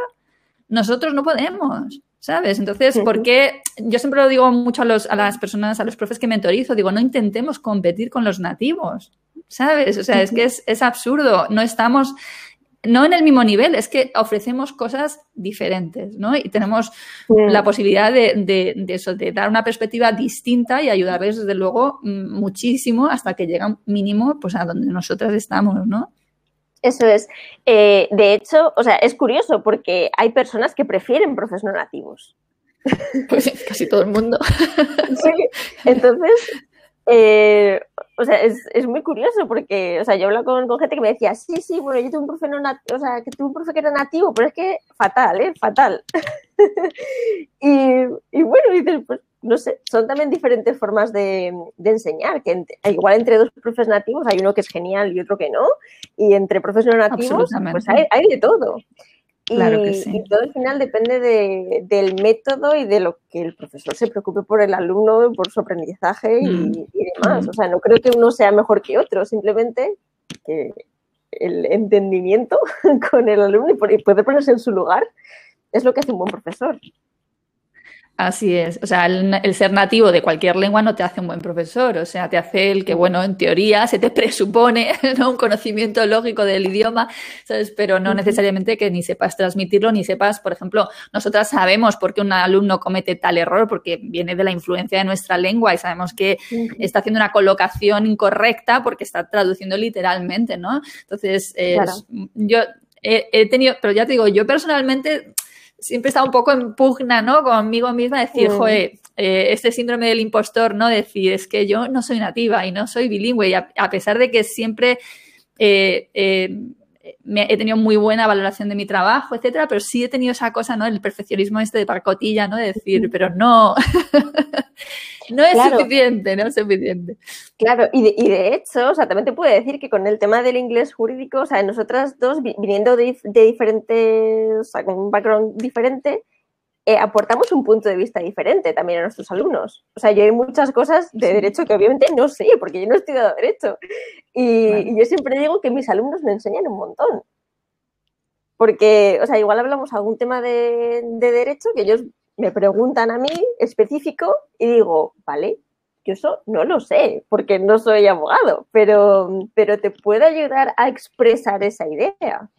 [SPEAKER 1] nosotros no podemos. ¿Sabes? Entonces, ¿por qué? Yo siempre lo digo mucho a, los, a las personas, a los profes que mentorizo, digo, no intentemos competir con los nativos, ¿sabes? O sea, es que es, es absurdo, no estamos, no en el mismo nivel, es que ofrecemos cosas diferentes, ¿no? Y tenemos la posibilidad de, eso, de dar una perspectiva distinta y ayudarles, desde luego, mm, muchísimo hasta que llegan mínimo pues, a donde nosotras estamos, ¿no?
[SPEAKER 2] Eso es. Eh, de hecho, o sea, es curioso porque hay personas que prefieren profes no nativos.
[SPEAKER 1] Pues casi todo el mundo.
[SPEAKER 2] Sí. Entonces, eh, o sea, es, es, muy curioso porque, o sea, yo hablo con, con, gente que me decía, sí, sí, bueno, yo tuve un profe no nativo, o sea, que tuve un profe que era nativo, pero es que fatal, ¿eh? Fatal. y, y, bueno, dices, pues, no sé, son también diferentes formas de, de enseñar, que igual entre dos profes nativos hay uno que es genial y otro que no, y entre profes no nativos, pues hay, hay de todo. Claro que sí. y, todo al final depende de, del método y de lo que el profesor se preocupe por el alumno, por su aprendizaje y, mm. demás. O sea, no creo que uno sea mejor que otro, simplemente que el entendimiento con el alumno y poder ponerse en su lugar es lo que hace un buen profesor.
[SPEAKER 1] Así es. O sea, el, ser nativo de cualquier lengua no te hace un buen profesor. O sea, te hace el que, bueno, en teoría se te presupone ¿no? un conocimiento lógico del idioma, ¿sabes? Pero no necesariamente que ni sepas transmitirlo, ni sepas, por ejemplo, nosotras sabemos por qué un alumno comete tal error, porque viene de la influencia de nuestra lengua y sabemos que está haciendo una colocación incorrecta porque está traduciendo literalmente, ¿no? Entonces, yo he tenido, pero ya te digo, yo personalmente siempre estaba un poco en pugna, ¿no? Conmigo misma, decir, joder, eh, este síndrome del impostor, ¿no? Decir, es que yo no soy nativa y no soy bilingüe y a, pesar de que siempre eh, eh, he tenido muy buena valoración de mi trabajo, etcétera, pero sí he tenido esa cosa, ¿no? El perfeccionismo este de parcotilla, ¿no? De decir, pero no, no es suficiente, no es suficiente.
[SPEAKER 2] Claro, y de, y de, hecho, o sea, también te puedo decir que con el tema del inglés jurídico, o sea, nosotras dos, viniendo de, de diferentes, o sea, con un background diferente, eh, aportamos un punto de vista diferente también a nuestros alumnos. O sea, yo hay muchas cosas de derecho que obviamente no sé, porque yo no he estudiado derecho. Y, yo siempre digo que mis alumnos me enseñan un montón. Porque, o sea, igual hablamos algún tema de, de derecho que ellos me preguntan a mí específico y digo, vale, yo eso no lo sé porque no soy abogado, pero, pero te puede ayudar a expresar esa idea.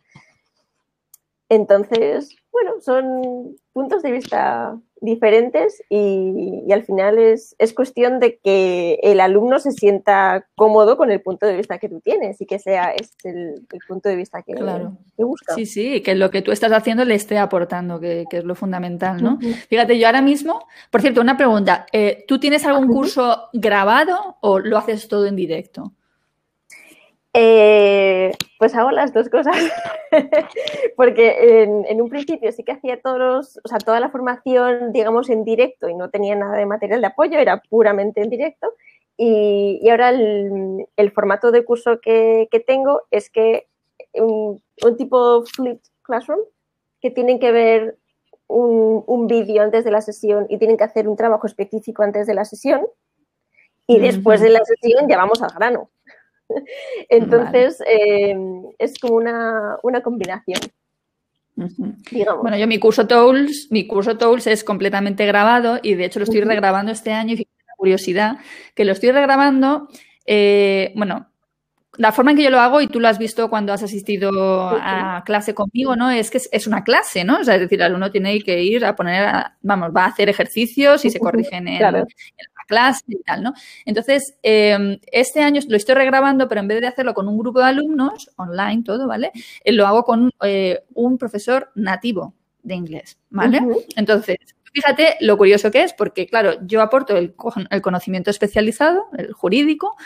[SPEAKER 2] Entonces, bueno, son puntos de vista diferentes y, al final es, es, cuestión de que el alumno se sienta cómodo con el punto de vista que tú tienes y que sea este el, punto de vista que, claro. busca.
[SPEAKER 1] Sí, sí, que lo que tú estás haciendo le esté aportando, que, es lo fundamental, ¿no? Fíjate, yo ahora mismo, por cierto, una pregunta, eh, ¿tú tienes algún curso grabado o lo haces todo en directo?
[SPEAKER 2] Eh, pues hago las dos cosas. Porque en, un principio sí que hacía todos o sea, toda la formación, digamos, en directo y no tenía nada de material de apoyo, era puramente en directo. Y, ahora el, formato de curso que, tengo es que un, tipo flipped classroom, que tienen que ver un, un vídeo antes de la sesión y tienen que hacer un trabajo específico antes de la sesión. Y después de la sesión ya vamos al grano. Entonces, eh, es como una, combinación.
[SPEAKER 1] Bueno, yo mi curso Tools, mi curso Tools es completamente grabado y de hecho lo estoy regrabando este año y fíjate la curiosidad que lo estoy regrabando, eh, bueno, la forma en que yo lo hago, y tú lo has visto cuando has asistido a clase conmigo, ¿no? Es que es, una clase, ¿no? O sea, es decir, el alumno tiene que ir a poner, vamos, va a hacer ejercicios y se corrigen en, clase y tal, ¿no? Entonces, em, este año lo estoy regrabando, pero en vez de hacerlo con un grupo de alumnos, online todo, ¿vale? Eh, lo hago con eh, un profesor nativo de inglés, ¿vale? Entonces, fíjate lo curioso que es, porque claro, yo aporto el, el conocimiento especializado, el jurídico,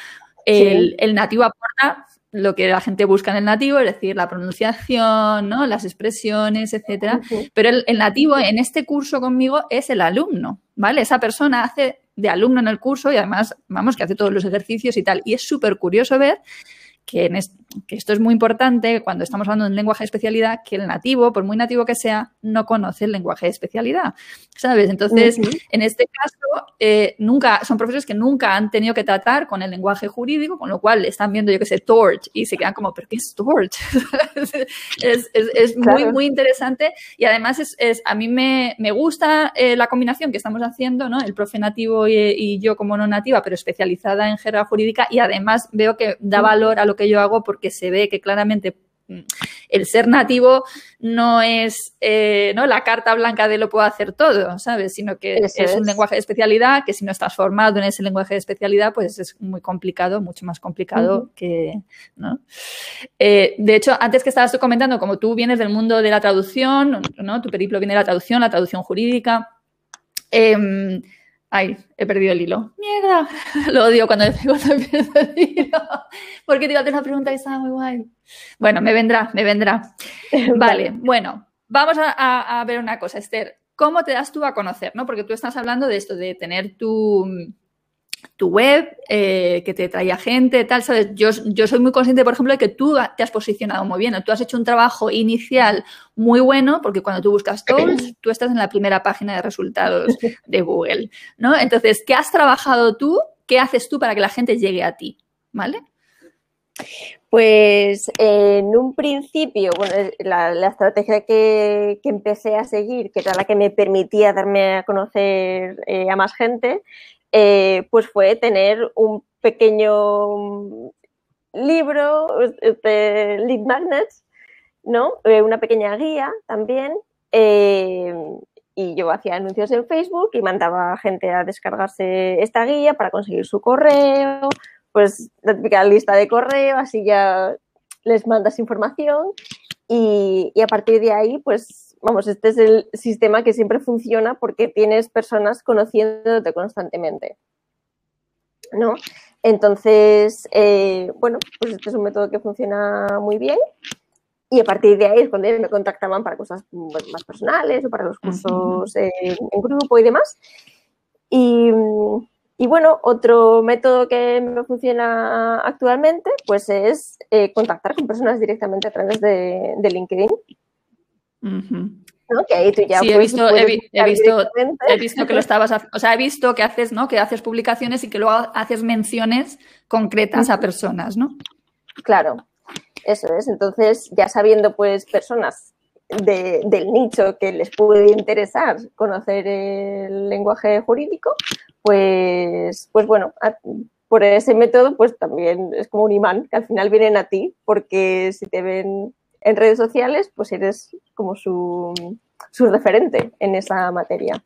[SPEAKER 1] el, nativo aporta lo que la gente busca en el nativo, es decir, la pronunciación, ¿no? las expresiones, etcétera. Pero el, nativo en este curso conmigo es el alumno, ¿vale? Esa persona hace de alumno en el curso y además, vamos, que hace todos los ejercicios y tal. Y es súper curioso ver que, esto es muy importante cuando estamos hablando de un lenguaje de especialidad, que el nativo, por muy nativo que sea, no conoce el lenguaje de especialidad, ¿sabes? Entonces, en este caso, eh, nunca, son profesores que nunca han tenido que tratar con el lenguaje jurídico, con lo cual están viendo, yo que sé, torch, y se quedan como, ¿pero qué es torch? es, muy, muy interesante y además es, a mí me, gusta eh, la combinación que estamos haciendo, ¿no? El profe nativo y, y, yo como no nativa, pero especializada en jerga jurídica y además veo que da valor a lo que yo hago porque se ve que claramente mm, el ser nativo no es eh, ¿no? la carta blanca de lo puedo hacer todo, ¿sabes? Sino que es, un lenguaje de especialidad, que si no estás formado en ese lenguaje de especialidad, pues es muy complicado, mucho más complicado que, ¿no? Eh, de hecho, antes que estabas comentando, como tú vienes del mundo de la traducción, ¿no? Tu periplo viene de la traducción, la traducción jurídica. Em, Ay, he perdido el hilo. Mierda. Lo odio cuando, cuando pierdo el hilo. Porque te iba a hacer una pregunta y estaba muy guay. Bueno, me vendrá, me vendrá. Vale, bueno, vamos a, ver una cosa, Esther. ¿Cómo te das tú a conocer? ¿no? Porque tú estás hablando de esto, de tener tu, tu web, eh, que te traía gente, tal, ¿sabes? Yo, yo soy muy consciente, por ejemplo, de que tú te has posicionado muy bien, tú has hecho un trabajo inicial muy bueno, porque cuando tú buscas tools, tú estás en la primera página de resultados de Google, ¿no? Entonces, ¿qué has trabajado tú? ¿Qué haces tú para que la gente llegue a ti? ¿Vale?
[SPEAKER 2] Pues en un principio, bueno, la, estrategia que, empecé a seguir, que era la que me permitía darme a conocer eh, a más gente, eh, pues fue tener un pequeño libro de lead magnets, ¿no? Eh, una pequeña guía también. Eh, y yo hacía anuncios en Facebook y mandaba a gente a descargarse esta guía para conseguir su correo, pues la típica lista de correo, así ya les mandas información y a partir de ahí, pues vamos, este es el sistema que siempre funciona porque tienes personas conociéndote constantemente. ¿No? Entonces, eh, bueno, pues este es un método que funciona muy bien. Y a partir de ahí es cuando me contactaban para cosas más personales o para los cursos en grupo y demás. Y, bueno, otro método que me funciona actualmente pues es eh, contactar con personas directamente a través de LinkedIn.
[SPEAKER 1] Tú ya sí, he visto, he, visto, he visto que lo estabas, o sea, he visto que haces, ¿no? Que haces publicaciones y que luego haces menciones concretas a personas, ¿no?
[SPEAKER 2] Claro, eso es. Entonces, ya sabiendo, pues, personas del nicho que les puede interesar conocer el lenguaje jurídico, pues, pues bueno, por ese método, pues también es como un imán que al final vienen a ti, porque si te ven en redes sociales, pues eres como su, referente en esa materia.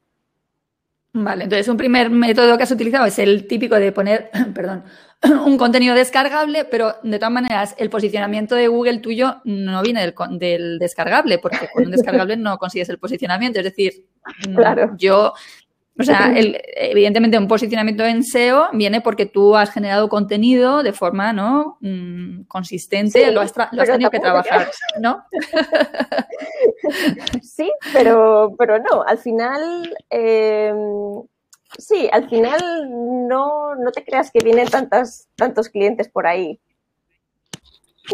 [SPEAKER 1] Vale, entonces un primer método que has utilizado es el típico de poner, perdón, un contenido descargable, pero de todas maneras el posicionamiento de Google tuyo no viene del, del descargable, porque con un descargable no consigues el posicionamiento. Es decir, claro. yo O sea, evidentemente un posicionamiento en SEO viene porque tú has generado contenido de forma no mm, consistente, lo has, tenido que trabajar, ¿no?
[SPEAKER 2] sí, pero, pero no, al final, eh, sí, al final no, no te creas que vienen tantas, tantos clientes por ahí.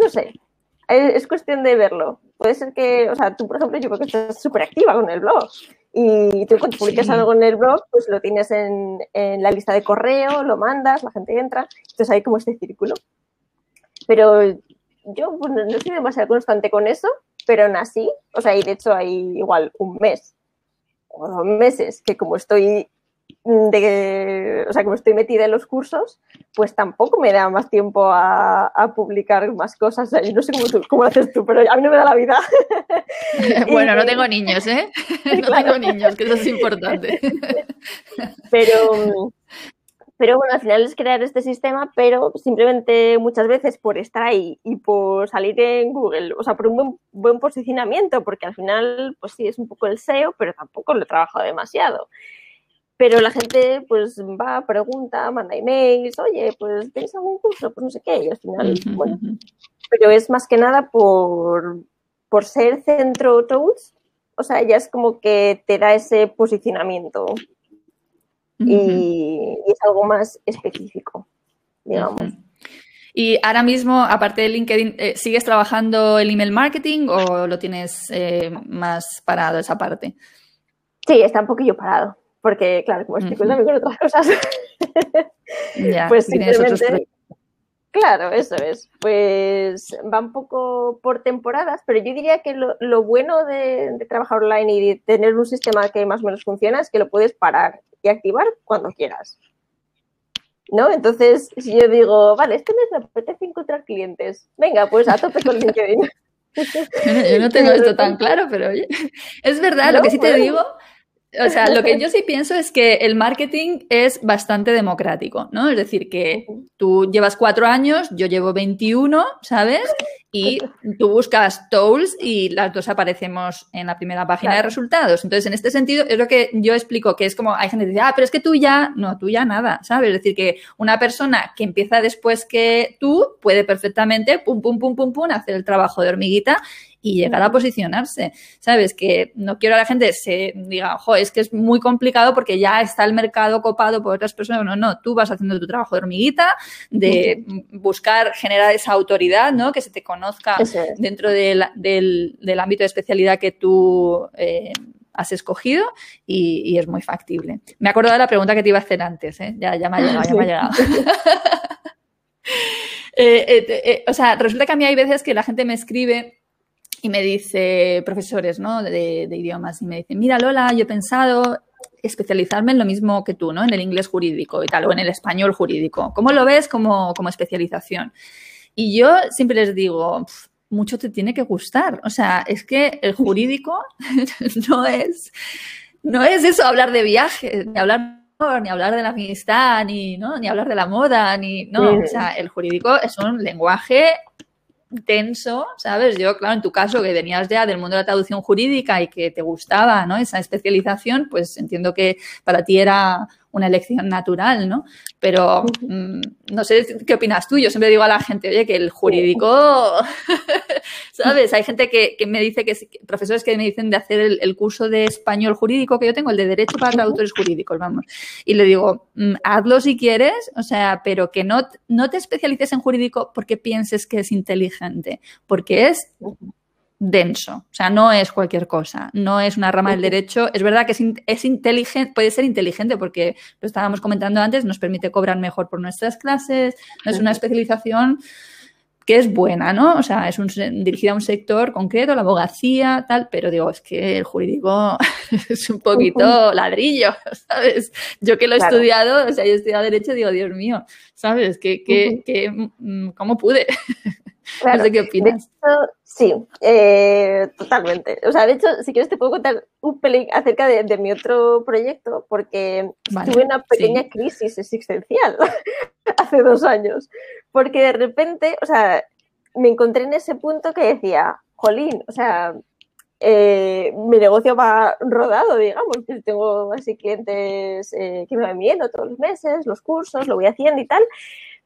[SPEAKER 2] No sé, es cuestión de verlo. Puede ser que, o sea, tú, por ejemplo, yo creo que estás súper activa con el blog y tú cuando publicas algo en el blog, pues lo tienes en, la lista de correo, lo mandas, la gente entra, entonces hay como este círculo. Pero yo no soy demasiado constante con eso, pero aún así, o sea, y de hecho hay igual un mes o dos meses que como estoy de, o sea, como estoy metida en los cursos, pues tampoco me da más tiempo a, publicar más cosas. yo no sé cómo, lo haces tú, pero a mí no me da la vida.
[SPEAKER 1] bueno, no tengo niños, ¿eh? No tengo niños, que eso es importante.
[SPEAKER 2] pero, pero bueno, al final es crear este sistema, pero simplemente muchas veces por estar ahí y por salir en Google, o sea, por un buen, buen posicionamiento, porque al final, pues sí, es un poco el SEO, pero tampoco lo he trabajado demasiado. Pero la gente pues va, pregunta, manda emails, oye, pues ¿tenéis algún curso? Pues no sé qué, y al final, bueno. Pero es más que nada por, por ser centro tools, o sea, ya es como que te da ese posicionamiento y, es algo más específico, digamos.
[SPEAKER 1] Y ahora mismo, aparte de LinkedIn, eh, ¿sigues trabajando el email marketing o lo tienes eh, más parado esa parte?
[SPEAKER 2] Sí, está un poquillo parado porque claro, como estoy con otras cosas, pues simplemente... Claro, eso es. Pues va un poco por temporadas, pero yo diría que lo, bueno de, trabajar online y de tener un sistema que más o menos funciona es que lo puedes parar y activar cuando quieras. ¿No? Entonces, si yo digo, vale, este mes me apetece encontrar clientes, venga, pues a tope con LinkedIn.
[SPEAKER 1] yo no tengo esto tan claro, pero oye, es verdad, lo que sí te digo o sea, lo que yo sí pienso es que el marketing es bastante democrático, ¿no? Es decir, que tú llevas cuatro años, yo llevo 21, ¿sabes? Y tú buscas tools y las dos aparecemos en la primera página de resultados. Entonces, en este sentido, es lo que yo explico, que es como, hay gente que dice, ah, pero es que tú ya, no, tú ya nada, ¿sabes? Es decir, que una persona que empieza después que tú puede perfectamente, pum, pum, pum, pum, pum, hacer el trabajo de hormiguita y llegar a posicionarse. ¿Sabes? Que no quiero que la gente se diga, ojo, es que es muy complicado porque ya está el mercado copado por otras personas. No, no, tú vas haciendo tu trabajo de hormiguita, de buscar generar esa autoridad, ¿no? Que se te conozca dentro del, del, ámbito de especialidad que tú eh, has escogido y, es muy factible. Me acuerdo de la pregunta que te iba a hacer antes, ¿eh? ya, ya me ha llegado, ya me ha llegado. Eh, o sea, resulta que a mí hay veces que la gente me escribe y me dice, profesores ¿no? de, idiomas, y me dicen, mira Lola, yo he pensado especializarme en lo mismo que tú, ¿no? En el inglés jurídico y tal, o en el español jurídico. ¿Cómo lo ves como, como especialización? Y yo siempre les digo, mucho te tiene que gustar. O sea, es que el jurídico no es, no es eso, hablar de viajes, ni hablar ni hablar de la amistad, ni, ¿no? ni hablar de la moda, ni no, o sea, el jurídico es un lenguaje tenso, ¿sabes? Yo, claro, en tu caso, que venías ya del mundo de la traducción jurídica y que te gustaba, ¿no? Esa especialización, pues entiendo que para ti era una elección natural, ¿no? Pero mm, no sé qué opinas tú. Yo siempre digo a la gente, oye, que el jurídico, ¿sabes? Hay gente que, me dice que, profesores que me dicen de hacer el, curso de español jurídico que yo tengo, el de Derecho para Traductores Jurídicos, vamos. Y le digo, mm, hazlo si quieres, o sea, pero que no, no te especialices en jurídico porque pienses que es inteligente, porque es denso, o sea, no es cualquier cosa, no es una rama del derecho, es verdad que es, es inteligente, puede ser inteligente porque lo estábamos comentando antes, nos permite cobrar mejor por nuestras clases, no es una especialización que es buena, ¿no? O sea, es un, dirigida a un sector concreto, la abogacía, tal, pero digo, es que el jurídico es un poquito ladrillo, ¿sabes? Yo que lo he estudiado, o sea, yo he estudiado Derecho, digo, Dios mío, ¿sabes? ¿Qué, qué, qué, mm, ¿Cómo pude? no sé qué opinas.
[SPEAKER 2] sí, eh, totalmente. O sea, de hecho, si quieres te puedo contar un pelín acerca de, mi otro proyecto, porque tuve una pequeña crisis existencial hace dos años. Porque de repente, o sea, me encontré en ese punto que decía, jolín, o sea, eh, mi negocio va rodado, digamos. Tengo así clientes eh, que me van viendo todos los meses, los cursos, lo voy haciendo y tal.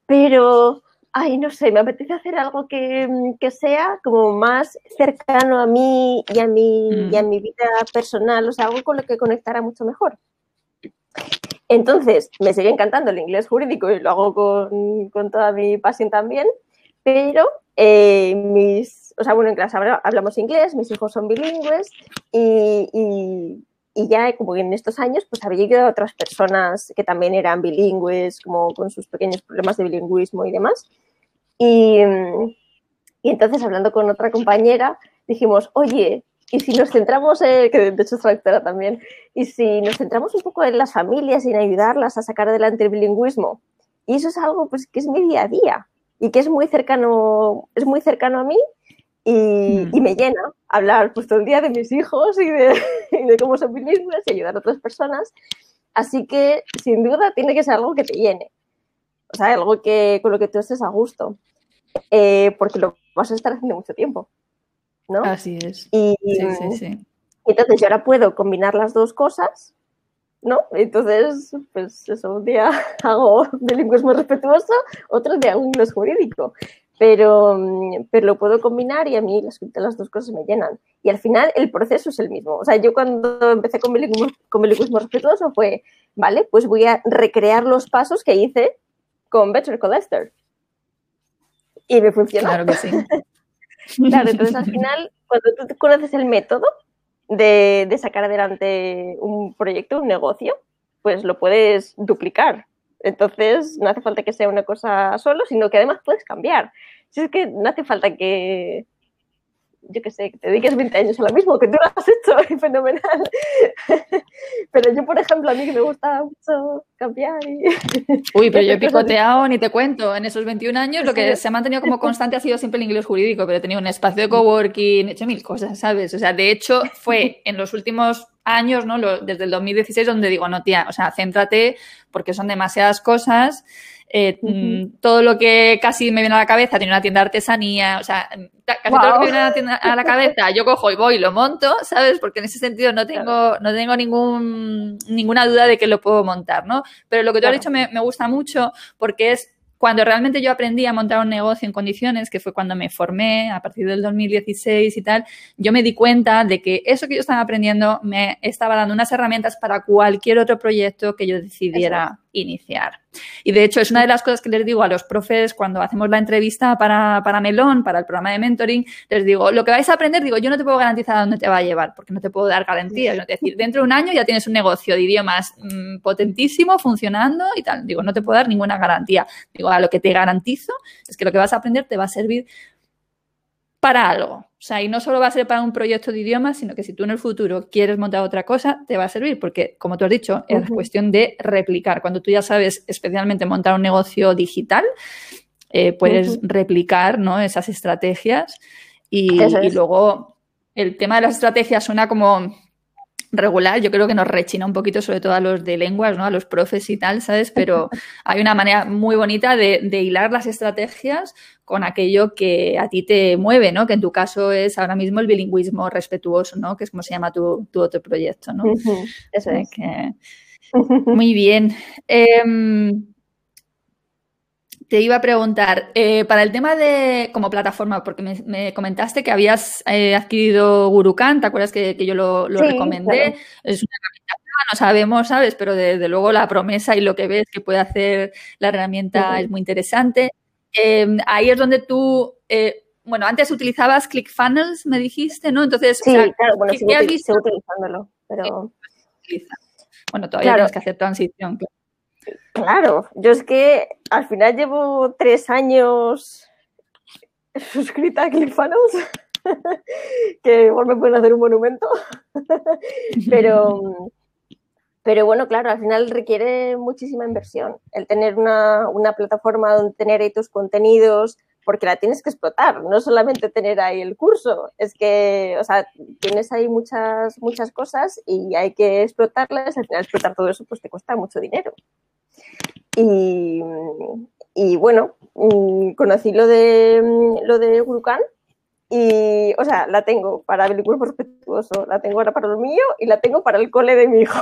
[SPEAKER 2] Pero, ay, no sé, me apetece hacer algo que, sea como más cercano a mí y a, mi, y a mm. mi vida personal, o sea, algo con lo que conectara mucho mejor. Entonces, me sigue encantando el inglés jurídico y lo hago con, con toda mi pasión también, pero eh, mis, o sea, bueno, en clase hablamos inglés, mis hijos son bilingües y, y, ya como en estos años pues había llegado a otras personas que también eran bilingües, como con sus pequeños problemas de bilingüismo y demás. Y, y entonces hablando con otra compañera dijimos, oye, y si nos centramos, en, que de hecho es traductora también, y si nos centramos un poco en las familias y en ayudarlas a sacar adelante el bilingüismo, y eso es algo pues que es mi día a día y que es muy cercano, es muy cercano a mí y, mm. me llena hablar pues todo el día de mis hijos y de, de cómo son bilingües y ayudar a otras personas. Así que sin duda tiene que ser algo que te llene, o sea, algo que con lo que tú estés a gusto, eh, porque lo vas a estar haciendo mucho tiempo. ¿no?
[SPEAKER 1] Así es.
[SPEAKER 2] Y, sí, sí, entonces yo ahora puedo combinar las dos cosas, ¿no? Entonces, pues eso, un día hago bilingüismo respetuoso, otro día hago inglés jurídico. Pero, pero lo puedo combinar y a mí las, las dos cosas me llenan. Y al final el proceso es el mismo. O sea, yo cuando empecé con bilingüismo respetuoso fue, vale, pues voy a recrear los pasos que hice con Better Colester. Y me funcionó.
[SPEAKER 1] Claro que sí.
[SPEAKER 2] Claro, entonces al final, cuando tú conoces el método de, sacar adelante un proyecto, un negocio, pues lo puedes duplicar. Entonces, no hace falta que sea una cosa solo, sino que además puedes cambiar. Si es que no hace falta que, yo qué sé, que te dediques 20 años a lo mismo, que tú lo has hecho fenomenal. pero yo, por ejemplo, a mí que me gusta mucho cambiar y...
[SPEAKER 1] Uy, pero yo he picoteado, ni te cuento, en esos 21 años lo que se ha mantenido como constante ha sido siempre el inglés jurídico, pero he tenido un espacio de coworking, he hecho mil cosas, ¿sabes? O sea, de hecho, fue en los últimos años, ¿no? desde el 2016, donde digo, no, tía, o sea, céntrate porque son demasiadas cosas eh, mm, todo lo que casi me viene a la cabeza, tiene una tienda de artesanía, o sea, casi todo lo que me viene a la, cabeza, yo cojo y voy y lo monto, ¿sabes? Porque en ese sentido no tengo, no tengo ningún, ninguna duda de que lo puedo montar, ¿no? Pero lo que tú has dicho me, me gusta mucho porque es cuando realmente yo aprendí a montar un negocio en condiciones, que fue cuando me formé a partir del 2016 y tal, yo me di cuenta de que eso que yo estaba aprendiendo me estaba dando unas herramientas para cualquier otro proyecto que yo decidiera iniciar. Y de hecho es una de las cosas que les digo a los profes cuando hacemos la entrevista para, para Melón, para el programa de mentoring, les digo, lo que vais a aprender, digo, yo no te puedo garantizar a dónde te va a llevar, porque no te puedo dar garantías. Es decir, dentro de un año ya tienes un negocio de idiomas mm, potentísimo, funcionando y tal. Digo, no te puedo dar ninguna garantía. Digo, a lo que te garantizo es que lo que vas a aprender te va a servir para algo. O sea, y no solo va a ser para un proyecto de idiomas, sino que si tú en el futuro quieres montar otra cosa, te va a servir, porque como tú has dicho, es cuestión de replicar. Cuando tú ya sabes especialmente montar un negocio digital, eh, puedes replicar ¿no? esas estrategias y, y luego el tema de las estrategias suena como regular, yo creo que nos rechina un poquito, sobre todo a los de lenguas, ¿no? A los profes y tal, ¿sabes? Pero hay una manera muy bonita de, hilar las estrategias con aquello que a ti te mueve, ¿no? Que en tu caso es ahora mismo el bilingüismo respetuoso, ¿no? Que es como se llama tu, otro proyecto, ¿no?
[SPEAKER 2] Eso es.
[SPEAKER 1] Muy bien. Em, te iba a preguntar, eh, para el tema de como plataforma, porque me, comentaste que habías eh, adquirido Gurukan, ¿te acuerdas que, yo lo, recomendé? Es una herramienta no sabemos, ¿sabes? Pero desde luego la promesa y lo que ves que puede hacer la herramienta es muy interesante. Em, ahí es donde tú, eh, bueno, antes utilizabas ClickFunnels, me dijiste, ¿no? Entonces,
[SPEAKER 2] sí, claro, bueno, ¿qué, sí, has visto? utilizándolo, pero...
[SPEAKER 1] Bueno, todavía tienes que hacer transición, claro.
[SPEAKER 2] Claro, yo es que al final llevo tres años suscrita a ClickFunnels, que igual me pueden hacer un monumento, pero, pero bueno, claro, al final requiere muchísima inversión el tener una, una plataforma donde tener ahí tus contenidos, porque la tienes que explotar, no solamente tener ahí el curso, es que, o sea, tienes ahí muchas, muchas cosas y hay que explotarlas, al final explotar todo eso pues te cuesta mucho dinero. Y, bueno, mm, conocí lo de, lo de Gurukan Y, o sea, la tengo para bilingüismo respetuoso, la tengo ahora para lo mío y la tengo para el cole de mi hijo.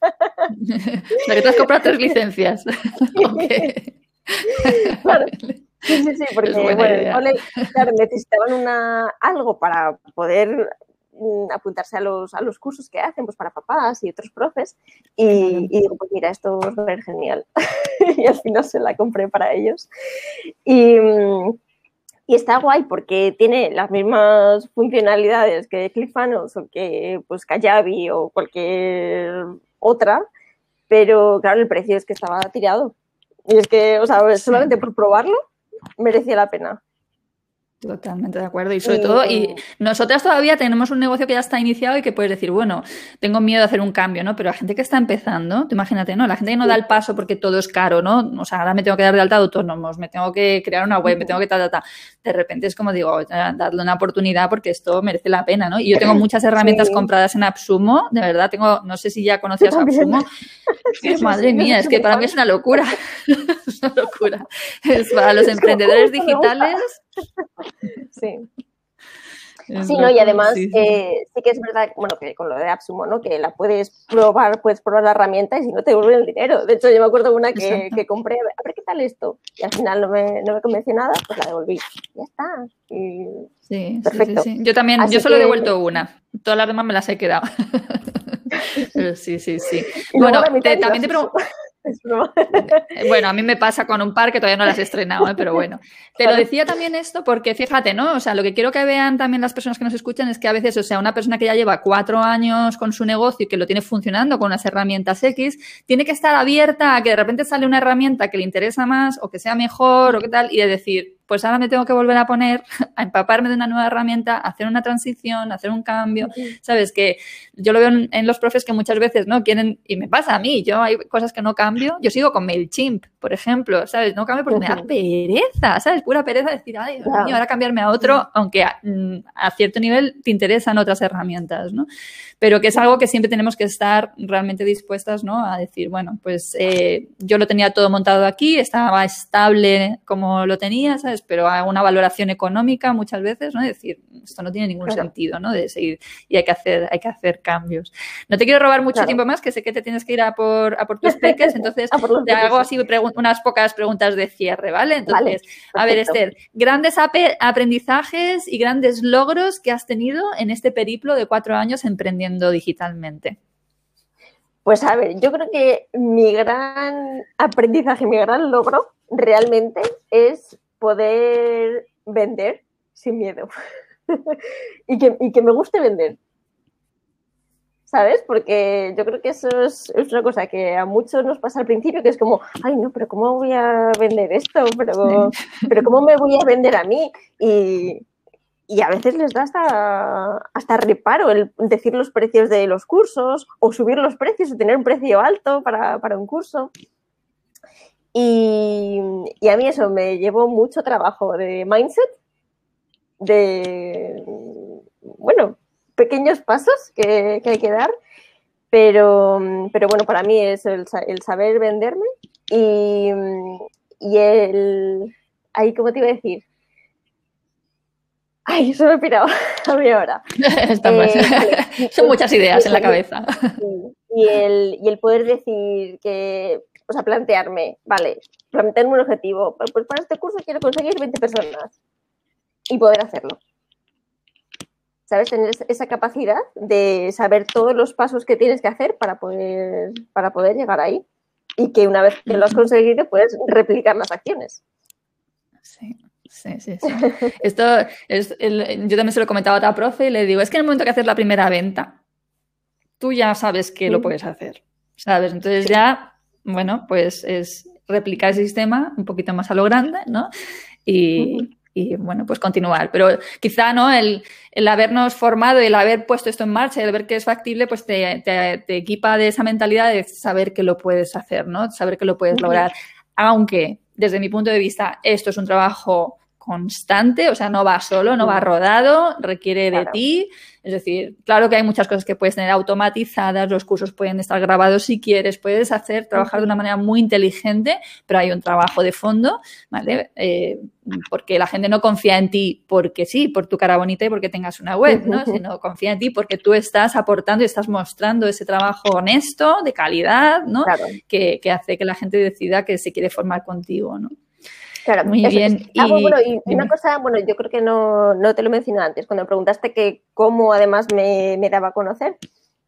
[SPEAKER 1] la que te has comprado tres licencias.
[SPEAKER 2] Claro. Sí, sí, sí, porque bueno, el cole, claro, necesitaban una, algo para poder mm, apuntarse a los, a los cursos que hacen, pues para papás y otros profes. Y, y digo, pues mira, esto va a ser genial. y al final se la compré para ellos. Y, mm, y está guay porque tiene las mismas funcionalidades que ClickFunnels o que pues Kajabi o cualquier otra, pero claro, el precio es que estaba tirado. Y es que, o sea, solamente por probarlo merecía la pena.
[SPEAKER 1] Totalmente de acuerdo. Y sobre todo, y nosotras todavía tenemos un negocio que ya está iniciado y que puedes decir, bueno, tengo miedo de hacer un cambio, ¿no? Pero la gente que está empezando, imagínate, ¿no? La gente que no da el paso porque todo es caro, ¿no? O sea, ahora me tengo que dar de alta de autónomos, me tengo que crear una web, me tengo que tal, tal, tal. De repente es como digo, darle una oportunidad porque esto merece la pena, ¿no? Y yo tengo muchas herramientas compradas en Absumo, de verdad, tengo, no sé si ya conocías Absumo. Madre mía, es que para mí es una locura. es una locura. Es para los emprendedores digitales
[SPEAKER 2] Sí. sí, ¿no? Y además eh, sí, que es verdad, bueno, que con lo de Absumo, ¿no? Que la puedes probar, puedes probar la herramienta y si no te devuelven el dinero. De hecho, yo me acuerdo una que, que, compré, a ver qué tal esto. Y al final no me, no me convenció nada, pues la devolví. Ya está.
[SPEAKER 1] sí, perfecto. Sí, Yo también, yo solo he devuelto una. Todas las demás me las he quedado. sí, sí, sí. bueno, también te pregunto... Eh, bueno, a mí me pasa con un par que todavía no las he estrenado, ¿eh? pero bueno. Te lo decía también esto porque fíjate, ¿no? O sea, lo que quiero que vean también las personas que nos escuchan es que a veces, o sea, una persona que ya lleva cuatro años con su negocio y que lo tiene funcionando con unas herramientas X, tiene que estar abierta a que de repente sale una herramienta que le interesa más o que sea mejor o qué tal y de decir, pues ahora me tengo que volver a poner a empaparme de una nueva herramienta, hacer una transición, hacer un cambio. Sabes que yo lo veo en, los profes que muchas veces no quieren, y me pasa a mí, yo hay cosas que no cambio. Yo sigo con MailChimp, por ejemplo, ¿sabes? No cambio porque me da pereza, ¿sabes? Pura pereza decir, ay, Dios mío, ahora cambiarme a otro, aunque mm, a, cierto nivel te interesan otras herramientas, ¿no? Pero que es algo que siempre tenemos que estar realmente dispuestas, ¿no? A decir, bueno, pues eh, yo lo tenía todo montado aquí, estaba estable como lo tenía, ¿sabes? Pero hago una valoración económica muchas veces, ¿no? Es decir, esto no tiene ningún sentido, ¿no? De seguir y hay que hacer, hay que hacer cambios. No te quiero robar mucho tiempo más, que sé que te tienes que ir a por, a por tus peques, entonces te hago así unas pocas preguntas de cierre, ¿vale? Entonces, a ver, Esther, grandes aprendizajes y grandes logros que has tenido en este periplo de cuatro años emprendiendo digitalmente.
[SPEAKER 2] Pues a ver, yo creo que mi gran aprendizaje, mi gran logro realmente es poder vender sin miedo y, que, y, que, me guste vender. ¿Sabes? Porque yo creo que eso es, una cosa que a muchos nos pasa al principio, que es como, ay, no, pero ¿cómo voy a vender esto? Pero, pero ¿cómo me voy a vender a mí? Y, y a veces les da hasta, hasta reparo el decir los precios de los cursos o subir los precios o tener un precio alto para, para un curso. Y, a mí eso me llevó mucho trabajo de mindset, de, bueno, pequeños pasos que, hay que dar, pero, pero, bueno, para mí es el, saber venderme y, y el, ahí, ¿cómo te iba a decir? Ay, eso me he pirado a mí ahora.
[SPEAKER 1] Son muchas ideas en la cabeza.
[SPEAKER 2] Y el, y el poder decir que o sea, plantearme, vale, plantearme un objetivo, pues para este curso quiero conseguir 20 personas y poder hacerlo. ¿Sabes? Tener esa capacidad de saber todos los pasos que tienes que hacer para poder, para poder llegar ahí. Y que una vez que lo has conseguido, puedes replicar las acciones.
[SPEAKER 1] Sí. Sí, sí, sí. Esto es yo también se lo he comentado a otra profe y le digo, es que en el momento que haces la primera venta, tú ya sabes que lo puedes hacer, ¿sabes? Entonces ya bueno, pues es replicar el sistema un poquito más a lo grande, ¿no? Y, bueno, pues continuar. Pero quizá, ¿no? El, habernos formado y el haber puesto esto en marcha y el ver que es factible, pues te, equipa de esa mentalidad de saber que lo puedes hacer, ¿no? Saber que lo puedes lograr. Aunque, desde mi punto de vista, esto es un trabajo constante, o sea, no va solo, no va rodado, requiere de ti. Es decir, claro que hay muchas cosas que puedes tener automatizadas, los cursos pueden estar grabados si quieres, puedes hacer, trabajar de una manera muy inteligente, pero hay un trabajo de fondo, ¿vale? Eh, porque la gente no confía en ti porque sí, por tu cara bonita y porque tengas una web, ¿no? Sino confía en ti porque tú estás aportando y estás mostrando ese trabajo honesto, de calidad, ¿no? Que, que hace que la gente decida que se quiere formar contigo, ¿no?
[SPEAKER 2] Claro, muy bien. Ah, y, una cosa, bueno, yo creo que no, te lo mencioné antes, cuando me preguntaste que cómo además me, daba a conocer.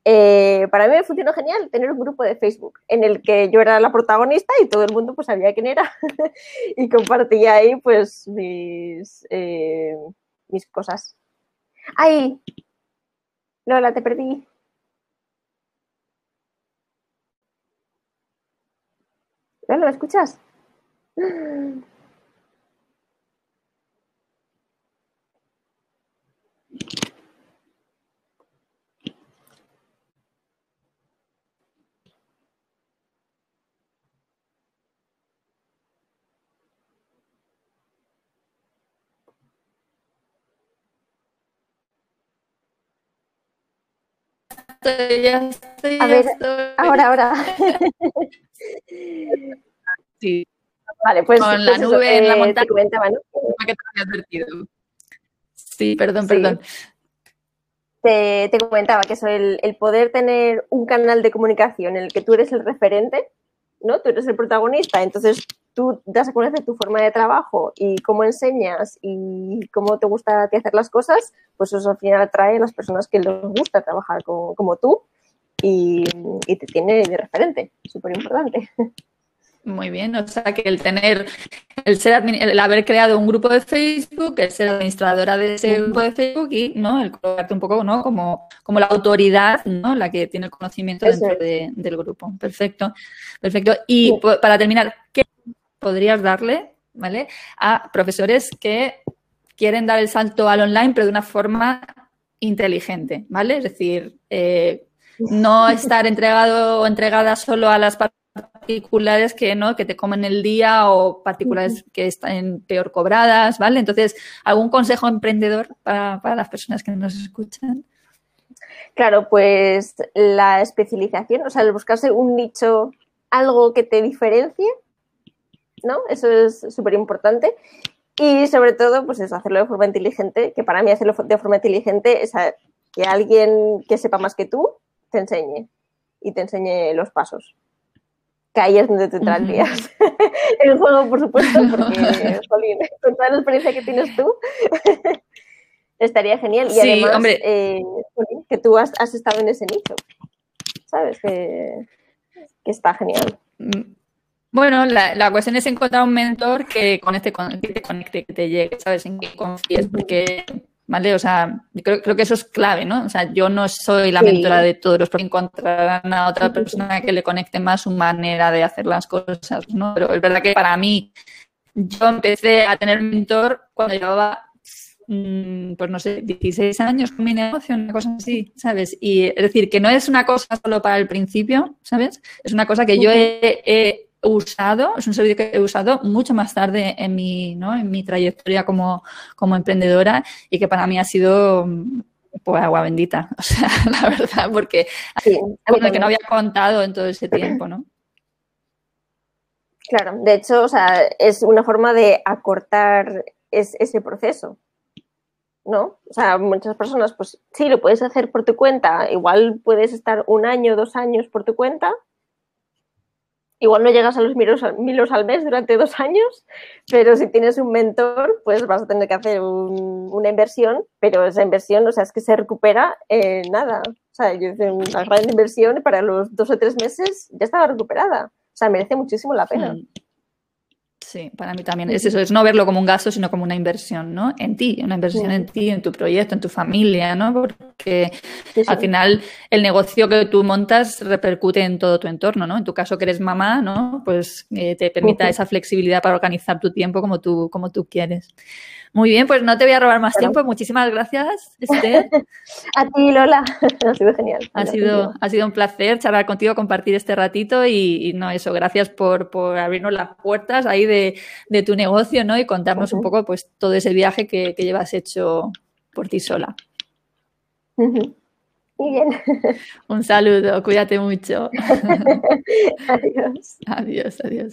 [SPEAKER 2] Eh, para mí me funcionó genial tener un grupo de Facebook en el que yo era la protagonista y todo el mundo pues sabía quién era y compartía ahí pues mis, eh, mis cosas. ¡Ay! Lola, te perdí. Lola, ¿me escuchas?
[SPEAKER 1] Ya estoy,
[SPEAKER 2] A ver, ahora, ahora.
[SPEAKER 1] sí.
[SPEAKER 2] Vale, pues.
[SPEAKER 1] Con la nube en la eh, montaña.
[SPEAKER 2] Comentaba, ¿no?
[SPEAKER 1] Sí, perdón, perdón.
[SPEAKER 2] Te, te, comentaba que eso, el, el, poder tener un canal de comunicación en el que tú eres el referente, ¿no? Tú eres el protagonista, entonces tú das a conocer tu forma de trabajo y cómo enseñas y cómo te gusta hacer las cosas, pues eso al final atrae a las personas que les gusta trabajar como, tú y, y, te tiene de referente, súper importante.
[SPEAKER 1] Muy bien, o sea que el tener, el ser el haber creado un grupo de Facebook, el ser administradora de ese grupo de Facebook y no, el colocarte un poco, ¿no? Como, como la autoridad, ¿no? La que tiene el conocimiento dentro del grupo. Perfecto, perfecto. Y para terminar, ¿qué podrías darle, ¿vale? A profesores que quieren dar el salto al online, pero de una forma inteligente, ¿vale? Es decir, eh, no estar entregado o entregada solo a las particulares que no que te comen el día o particulares que están peor cobradas, ¿vale? Entonces, ¿algún consejo emprendedor para, las personas que nos escuchan?
[SPEAKER 2] Claro, pues la especialización, o sea, el buscarse un nicho, algo que te diferencie, ¿no? Eso es súper importante. Y sobre todo, pues es hacerlo de forma inteligente, que para mí hacerlo de forma inteligente es que alguien que sepa más que tú te enseñe y te enseñe los pasos que ahí es donde te entrarías. el juego, por supuesto, porque, con toda la experiencia que tienes tú, estaría genial. Y además, eh, que tú has, estado en ese nicho, ¿sabes? Que, está genial.
[SPEAKER 1] Bueno, la, cuestión es encontrar un mentor que conecte, que te conecte, que te llegue, ¿sabes? En que confíes, porque ¿vale? O sea, creo, creo, que eso es clave, ¿no? O sea, yo no soy la mentora de todos los, porque encontrarán a otra persona que le conecte más su manera de hacer las cosas, ¿no? Pero es verdad que para mí, yo empecé a tener mentor cuando llevaba mm, pues no sé, 16 años con mi negocio, una cosa así, ¿sabes? Y es decir, que no es una cosa solo para el principio, ¿sabes? Es una cosa que yo he usado, es un servicio que he usado mucho más tarde en mi, ¿no? en mi trayectoria como, como emprendedora y que para mí ha sido pues agua bendita, o sea, la verdad, porque sí, que no había contado en todo ese tiempo, ¿no?
[SPEAKER 2] Claro, de hecho, o sea, es una forma de acortar ese proceso, ¿no? O sea, muchas personas, pues sí, lo puedes hacer por tu cuenta, igual puedes estar un año, dos años por tu cuenta, igual no llegas a los milos, al mes durante dos años, pero si tienes un mentor, pues vas a tener que hacer una inversión, pero esa inversión, o sea, es que se recupera en nada. O sea, yo hice una gran inversión y para los dos o tres meses ya estaba recuperada. O sea, merece muchísimo la pena.
[SPEAKER 1] Sí, para mí también es eso, es no verlo como un gasto, sino como una inversión, ¿no? En ti, una inversión en ti, en tu proyecto, en tu familia, ¿no? porque al final el negocio que tú montas repercute en todo tu entorno, ¿no? En tu caso que eres mamá, ¿no? Pues eh, te permita esa flexibilidad para organizar tu tiempo como tú, como tú quieres. Muy bien, pues no te voy a robar más tiempo. Muchísimas gracias, Esther.
[SPEAKER 2] a ti, Lola. ha sido genial.
[SPEAKER 1] Ha sido, ha sido un placer charlar contigo, compartir este ratito y, no, eso, gracias por, abrirnos las puertas ahí de, tu negocio, ¿no? Y contarnos un poco, pues, todo ese viaje que, llevas hecho por ti sola.
[SPEAKER 2] Muy bien.
[SPEAKER 1] Un saludo, cuídate mucho.
[SPEAKER 2] adiós.
[SPEAKER 1] Adiós, adiós.